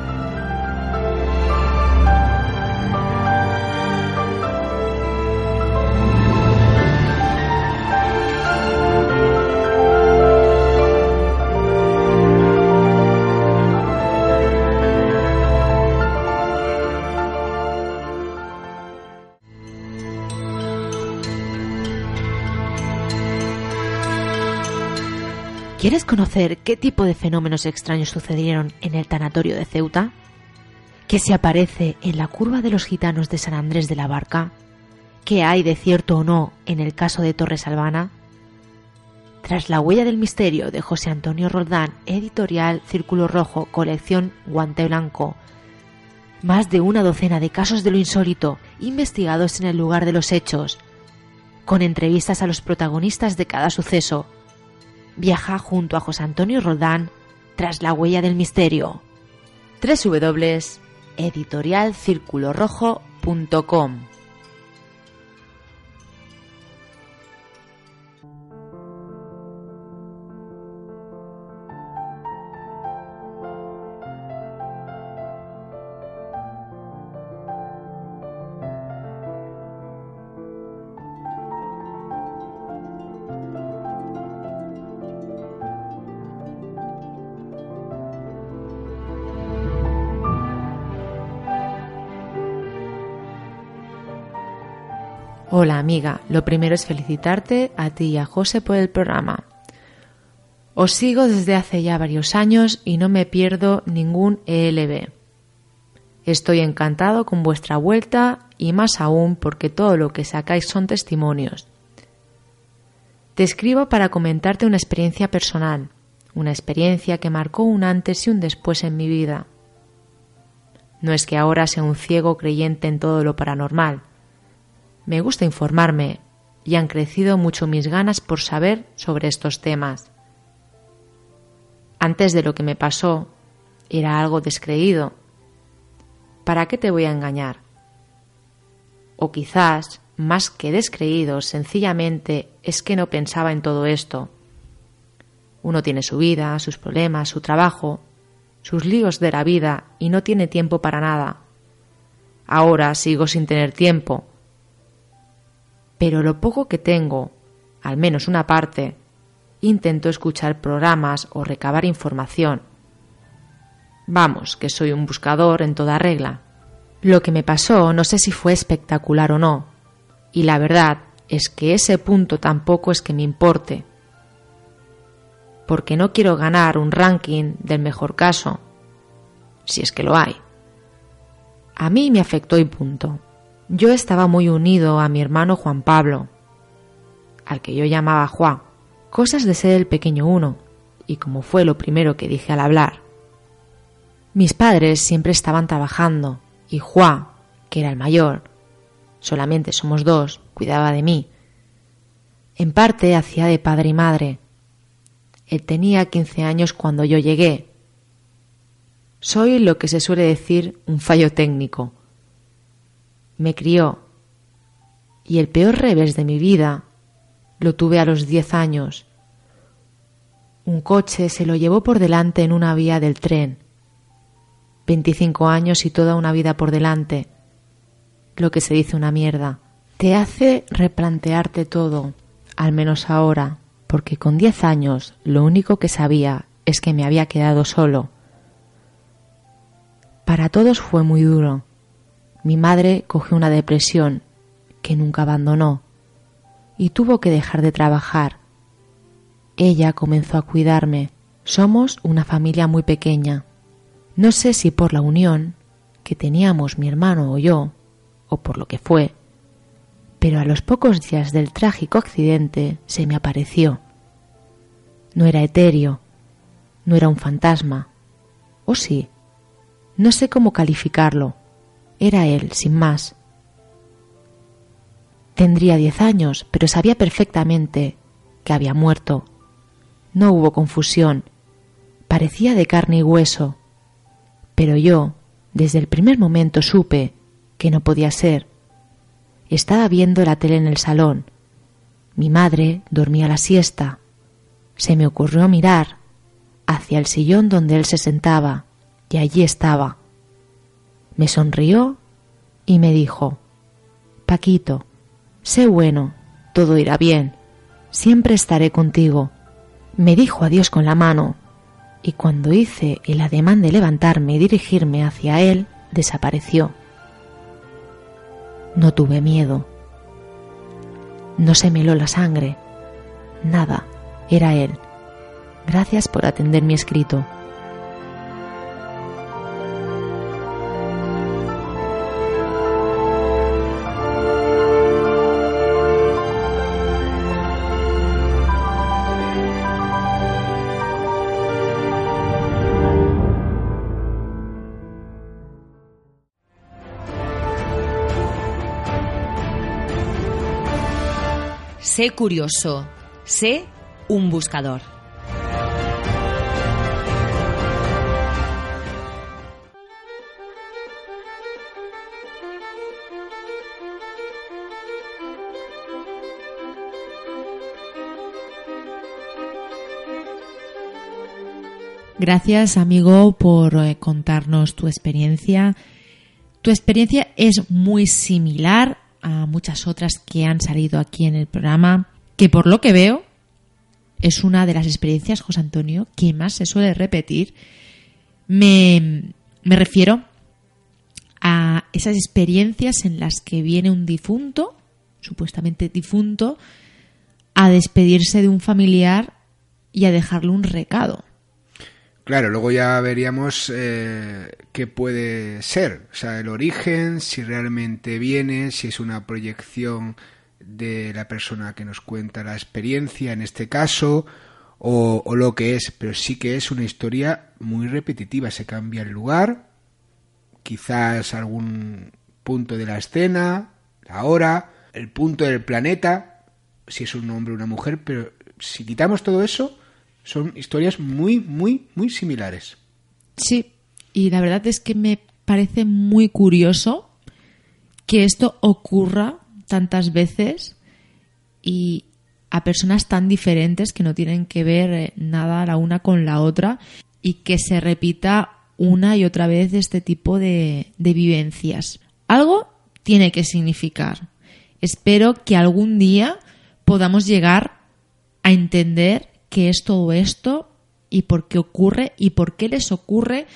¿Quieres conocer qué tipo de fenómenos extraños sucedieron en el tanatorio de Ceuta? ¿Qué se aparece en la curva de los gitanos de San Andrés de la Barca? ¿Qué hay de cierto o no en el caso de Torres Albana? Tras la huella del misterio de José Antonio Roldán, editorial Círculo Rojo, colección Guante Blanco, más de una docena de casos de lo insólito investigados en el lugar de los hechos, con entrevistas a los protagonistas de cada suceso, viaja junto a José Antonio Roldán tras la huella del misterio. www.editorialcirculorrojo.com Hola amiga, lo primero es felicitarte a ti y a José por el programa. Os sigo desde hace ya varios años y no me pierdo ningún ELB. Estoy encantado con vuestra vuelta y más aún porque todo lo que sacáis son testimonios. Te escribo para comentarte una experiencia personal, una experiencia que marcó un antes y un después en mi vida. No es que ahora sea un ciego creyente en todo lo paranormal, me gusta informarme y han crecido mucho mis ganas por saber sobre estos temas. Antes de lo que me pasó, era algo descreído. ¿Para qué te voy a engañar? O quizás, más que descreído, sencillamente es que no pensaba en todo esto. Uno tiene su vida, sus problemas, su trabajo, sus líos de la vida y no tiene tiempo para nada. Ahora sigo sin tener tiempo, pero lo poco que tengo, al menos una parte, intento escuchar programas o recabar información. Vamos, que soy un buscador en toda regla. Lo que me pasó no sé si fue espectacular o no, y la verdad es que ese punto tampoco es que me importe, porque no quiero ganar un ranking del mejor caso, si es que lo hay. A mí me afectó y punto. Yo estaba muy unido a mi hermano Juan Pablo, al que yo llamaba Juan, cosas de ser el pequeño uno, y como fue lo primero que dije al hablar. Mis padres siempre estaban trabajando, y Juan, que era el mayor, solamente somos dos, cuidaba de mí. En parte hacía de padre y madre. Él tenía quince años cuando yo llegué. Soy lo que se suele decir un fallo técnico me crió y el peor revés de mi vida lo tuve a los diez años. Un coche se lo llevó por delante en una vía del tren. Veinticinco años y toda una vida por delante. Lo que se dice una mierda. Te hace replantearte todo, al menos ahora, porque con diez años lo único que sabía es que me había quedado solo. Para todos fue muy duro mi madre cogió una depresión que nunca abandonó y tuvo que dejar de trabajar. Ella comenzó a cuidarme. Somos una familia muy pequeña. No sé si por la unión que teníamos mi hermano o yo, o por lo que fue, pero a los pocos días del trágico accidente se me apareció. No era etéreo, no era un fantasma, o sí, no sé cómo calificarlo, era él, sin más. Tendría diez años, pero sabía perfectamente que había muerto. No hubo confusión. Parecía de carne y hueso. Pero yo, desde el primer momento, supe que no podía ser. Estaba viendo la tele en el salón. Mi madre dormía la siesta. Se me ocurrió mirar hacia el sillón donde él se sentaba, y allí estaba, me sonrió y me dijo, Paquito, sé bueno, todo irá bien, siempre estaré contigo. Me dijo adiós con la mano, y cuando hice el ademán de levantarme y dirigirme hacia él, desapareció. No tuve miedo. No se me heló la sangre. Nada, era él. Gracias por atender mi escrito. Sé curioso. Sé un buscador. Gracias, amigo, por eh, contarnos tu experiencia. Tu experiencia es muy similar a muchas otras que han salido aquí en el programa, que por lo que veo es una de las experiencias, José Antonio, que más se suele repetir. Me, me refiero a esas experiencias en las que viene un difunto supuestamente difunto, a despedirse de un familiar y a dejarle un recado. Claro, luego ya veríamos eh, qué puede ser, o sea, el origen, si realmente viene, si es una proyección de la persona que nos cuenta la experiencia en este caso, o, o lo que es, pero sí que es una historia muy repetitiva, se cambia el lugar, quizás algún punto de la escena, la hora, el punto del planeta, si es un hombre o una mujer, pero si quitamos todo eso, son historias muy, muy, muy similares. Sí, y la verdad es que me parece muy curioso que esto ocurra tantas veces y a personas tan diferentes que no tienen que ver eh, nada la una con la otra y que se repita una y otra vez este tipo de, de vivencias. Algo tiene que significar. Espero que algún día podamos llegar a entender qué es todo esto y por qué ocurre y por qué les ocurre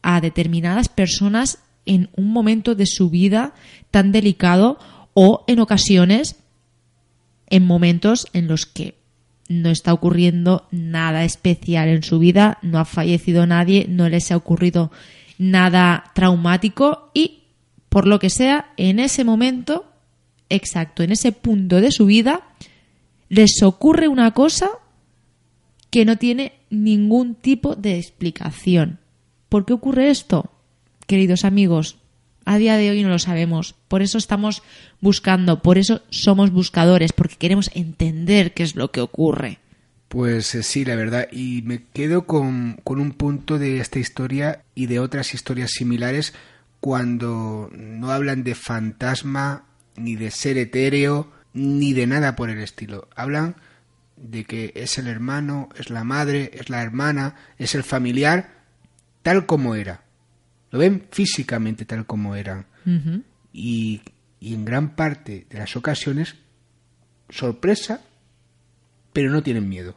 a determinadas personas en un momento de su vida tan delicado o en ocasiones en momentos en los que no está ocurriendo nada especial en su vida, no ha fallecido nadie, no les ha ocurrido nada traumático y por lo que sea, en ese momento exacto, en ese punto de su vida, les ocurre una cosa que no tiene ningún tipo de explicación. ¿Por qué ocurre esto? Queridos amigos, a día de hoy no lo sabemos. Por eso estamos buscando, por eso somos buscadores, porque queremos entender qué es lo que ocurre. Pues eh, sí, la verdad. Y me quedo con, con un punto de esta historia y de otras historias similares cuando no hablan de fantasma, ni de ser etéreo, ni de nada por el estilo. Hablan de que es el hermano, es la madre, es la hermana, es el familiar, tal como era. Lo ven físicamente tal como eran. y, y en gran parte de las ocasiones, sorpresa, pero no tienen miedo.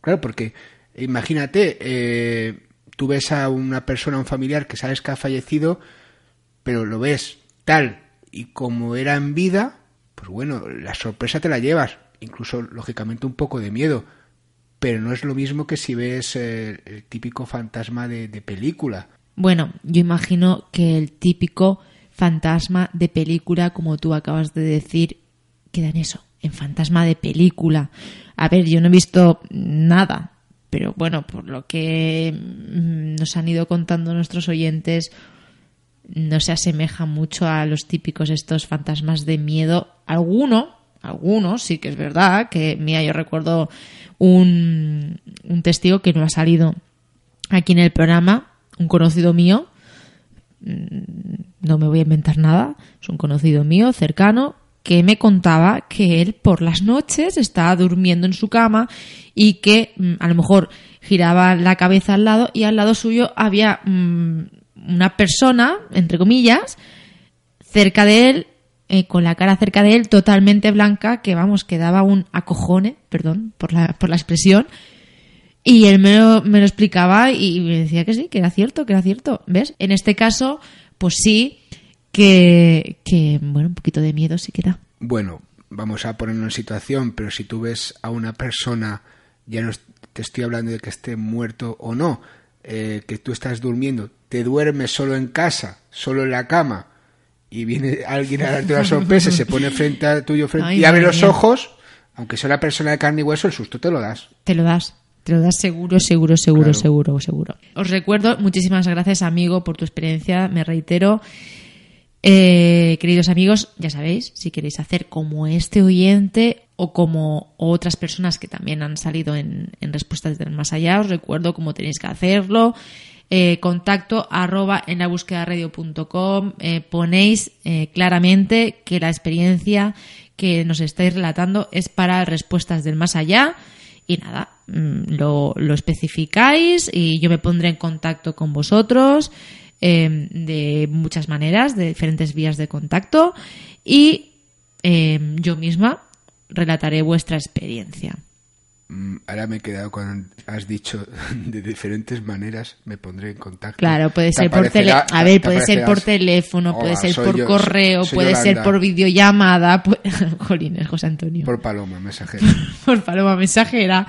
Claro, porque imagínate, eh, tú ves a una persona, a un familiar que sabes que ha fallecido, pero lo ves tal y como era en vida, pues bueno, la sorpresa te la llevas incluso lógicamente un poco de miedo, pero no es lo mismo que si ves eh, el típico fantasma de, de película. Bueno, yo imagino que el típico fantasma de película, como tú acabas de decir, queda en eso, en fantasma de película. A ver, yo no he visto nada, pero bueno, por lo que mm, nos han ido contando nuestros oyentes, no se asemeja mucho a los típicos estos fantasmas de miedo. Alguno, algunos, sí que es verdad, que mira, yo recuerdo un, un testigo que no ha salido aquí en el programa, un conocido mío, mm, no me voy a inventar nada, es un conocido mío, cercano, que me contaba que él por las noches estaba durmiendo en su cama y que mm, a lo mejor giraba la cabeza al lado y al lado suyo había mm, una persona, entre comillas, cerca de él eh, con la cara cerca de él, totalmente blanca, que vamos, que daba un acojone, perdón por la, por la expresión. Y él me lo, me lo explicaba y me decía que sí, que era cierto, que era cierto. ¿Ves? En este caso, pues sí, que, que bueno, un poquito de miedo sí que da. Bueno, vamos a ponernos en situación, pero si tú ves a una persona, ya no te estoy hablando de que esté muerto o no, eh, que tú estás durmiendo, te duermes solo en casa, solo en la cama, y viene alguien a darte una sorpresa, se pone frente a tuyo frente, Ay, y abre los mía. ojos, aunque sea una persona de carne y hueso, el susto te lo das. Te lo das. Te lo das seguro, seguro, seguro, Claro. seguro, seguro. Os recuerdo, muchísimas gracias, amigo, por tu experiencia. Me reitero. Eh, queridos amigos, ya sabéis, si queréis hacer como este oyente o como otras personas que también han salido en, en respuestas del más allá, os recuerdo cómo tenéis que hacerlo. Eh, contacto arroba en la búsqueda radio.com eh, ponéis eh, claramente que la experiencia que nos estáis relatando es para respuestas del más allá. Y nada, mm, lo, lo especificáis y yo me pondré en contacto con vosotros de muchas maneras, de diferentes vías de contacto. Y yo misma relataré vuestra experiencia. Mm, Ahora me he quedado cuando has dicho de diferentes maneras, me pondré en contacto. Claro, puede ser por aparecerá- a ver, te puede ser por teléfono, puede ser por yo, correo, puede ser por videollamada, pu- Jolines, José Antonio. Por paloma, mensajero. por paloma mensajera,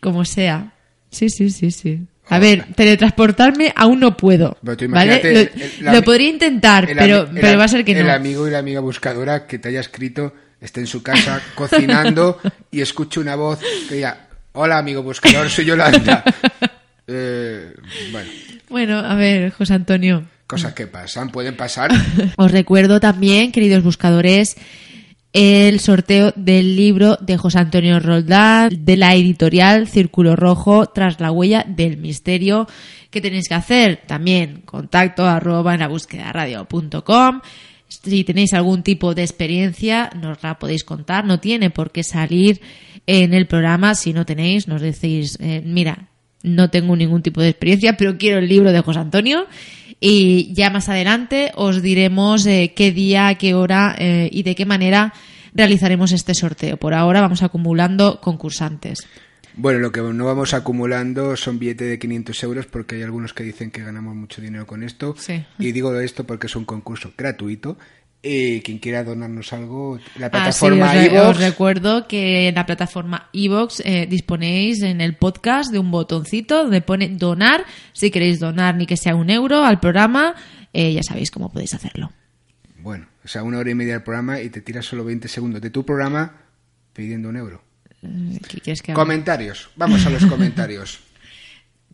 como sea. Sí, sí, sí, sí. A ver, teletransportarme aún no puedo. ¿Vale? Lo, el- el lo podría intentar, El pero, el pero va a ser que El no. amigo y la amiga buscadora que te haya escrito esté en su casa cocinando y escuche una voz que diga, hola amigo buscador, soy Yolanda. Eh, bueno, Bueno, a ver, José Antonio. cosas que pasan, pueden pasar. Os recuerdo también, queridos buscadores, el sorteo del libro de José Antonio Roldán de la editorial Círculo Rojo tras la huella del misterio. ¿Qué tenéis que hacer? También contacto arroba en la búsqueda radio.com. Si tenéis algún tipo de experiencia, nos la podéis contar. No tiene por qué salir en el programa. Si no tenéis, nos decís, eh, mira, no tengo ningún tipo de experiencia, pero quiero el libro de José Antonio. Y ya más adelante os diremos eh, qué día, qué hora eh, y de qué manera realizaremos este sorteo. Por ahora vamos acumulando concursantes. Bueno, lo que no vamos acumulando son billetes de 500 euros porque hay algunos que dicen que ganamos mucho dinero con esto. Sí. Y digo esto porque es un concurso gratuito. Eh, quien quiera donarnos algo, la Ah, sí, plataforma os, re- iVoox, os recuerdo que en la plataforma iVox disponéis en el podcast de un botoncito donde pone donar. Si queréis donar ni que sea un euro al programa, eh, ya sabéis cómo podéis hacerlo. Bueno, o sea, una hora y media del programa y te tiras solo 20 segundos de tu programa pidiendo un euro. ¿Qué quieres que haga? Comentarios. Vamos a los comentarios.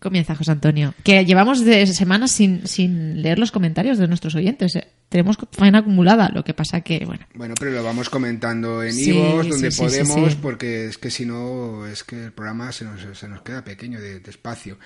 Comienza José Antonio. Que llevamos de semanas sin, sin leer los comentarios de nuestros oyentes. eh. Tenemos faena acumulada, lo que pasa que, bueno. Bueno, pero lo vamos comentando en Sí, iVoox, donde sí, podemos, sí. porque es que si no, es que el programa se nos, se nos queda pequeño de, de espacio.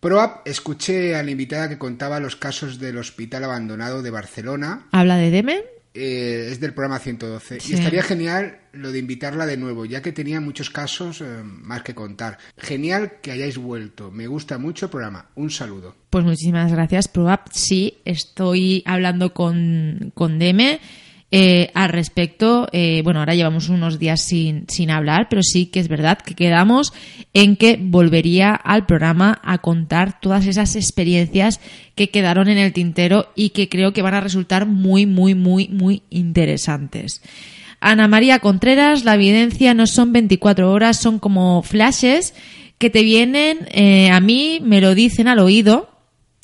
Proap, escuché a la invitada que contaba los casos del hospital abandonado de Barcelona. ¿Habla de Demen? Eh, es del programa 112. Sí. Y estaría genial lo de invitarla de nuevo, ya que tenía muchos casos eh, más que contar. Genial que hayáis vuelto. Me gusta mucho el programa. Un saludo. Pues muchísimas gracias, ProApp. Sí, estoy hablando con, con Deme eh, al respecto. Eh, bueno, ahora llevamos unos días sin, sin hablar, pero sí que es verdad que quedamos en que volvería al programa a contar todas esas experiencias que quedaron en el tintero y que creo que van a resultar muy, muy, muy, muy interesantes. Ana María Contreras, la evidencia no son 24 horas, son como flashes que te vienen, eh, a mí me lo dicen al oído,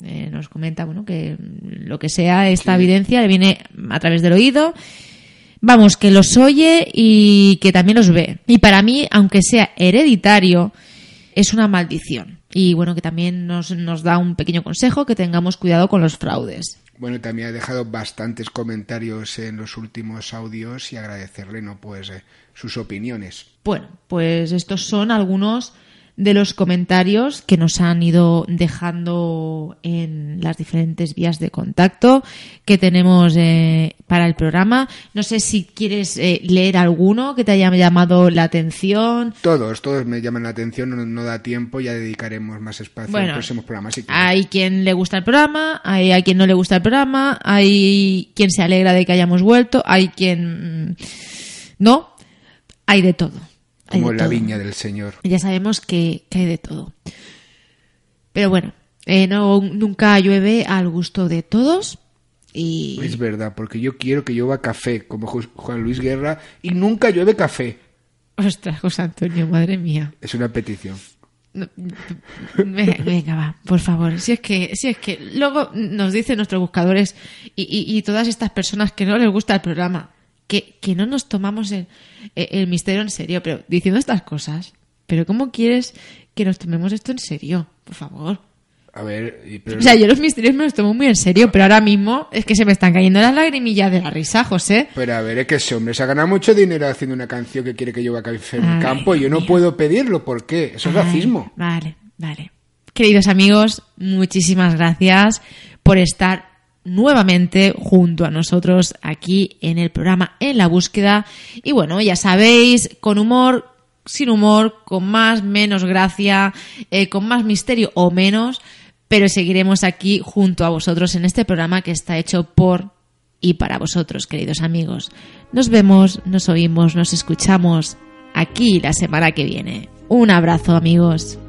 eh, nos comenta bueno que lo que sea esta evidencia le viene a través del oído. Vamos que los oye y que también los ve. Y para mí aunque sea hereditario es una maldición. Y bueno que también nos, nos da un pequeño consejo que tengamos cuidado con los fraudes. Bueno, también ha dejado bastantes comentarios en los últimos audios y agradecerle, ¿no? Pues eh, sus opiniones. Bueno, pues estos son algunos de los comentarios que nos han ido dejando en las diferentes vías de contacto que tenemos eh, para el programa. No sé si quieres eh, leer alguno que te haya llamado la atención. Todos, todos me llaman la atención, no, no da tiempo, ya dedicaremos más espacio Bueno, en próximos programas. si. Hay quien le gusta el programa, hay a quien no le gusta el programa, hay quien se alegra de que hayamos vuelto, hay quien mm, no, hay de todo. Como de la todo. viña del Señor. Ya sabemos que, que hay de todo. Pero bueno, eh, no, nunca llueve al gusto de todos. Y Es verdad, porque yo quiero que llueva café, como Ju- Juan Luis Guerra, y nunca llueve café. ostras, José Antonio, madre mía. Es una petición. No, Venga, venga, va, por favor. Si es que, si es que luego nos dicen nuestros buscadores y, y- y todas estas personas que no les gusta el programa, que, que no nos tomamos el, el misterio en serio, pero diciendo estas cosas, pero ¿cómo quieres que nos tomemos esto en serio? Por favor. A ver, pero O sea, yo los misterios me los tomo muy en serio, pero ahora mismo es que se me están cayendo las lagrimillas de la risa, José. Pero a ver, es que ese hombre se ha ganado mucho dinero haciendo una canción que quiere que llueva café en el campo y yo no puedo pedirlo. ¿Por qué? Eso es Ay, racismo. Vale, vale. Queridos amigos, muchísimas gracias por estar nuevamente junto a nosotros aquí en el programa En la Búsqueda. Y bueno, ya sabéis, con humor, sin humor, con más, menos gracia, eh, con más misterio o menos, pero seguiremos aquí junto a vosotros en este programa que está hecho por y para vosotros, queridos amigos. Nos vemos, nos oímos, nos escuchamos aquí la semana que viene. Un abrazo, amigos.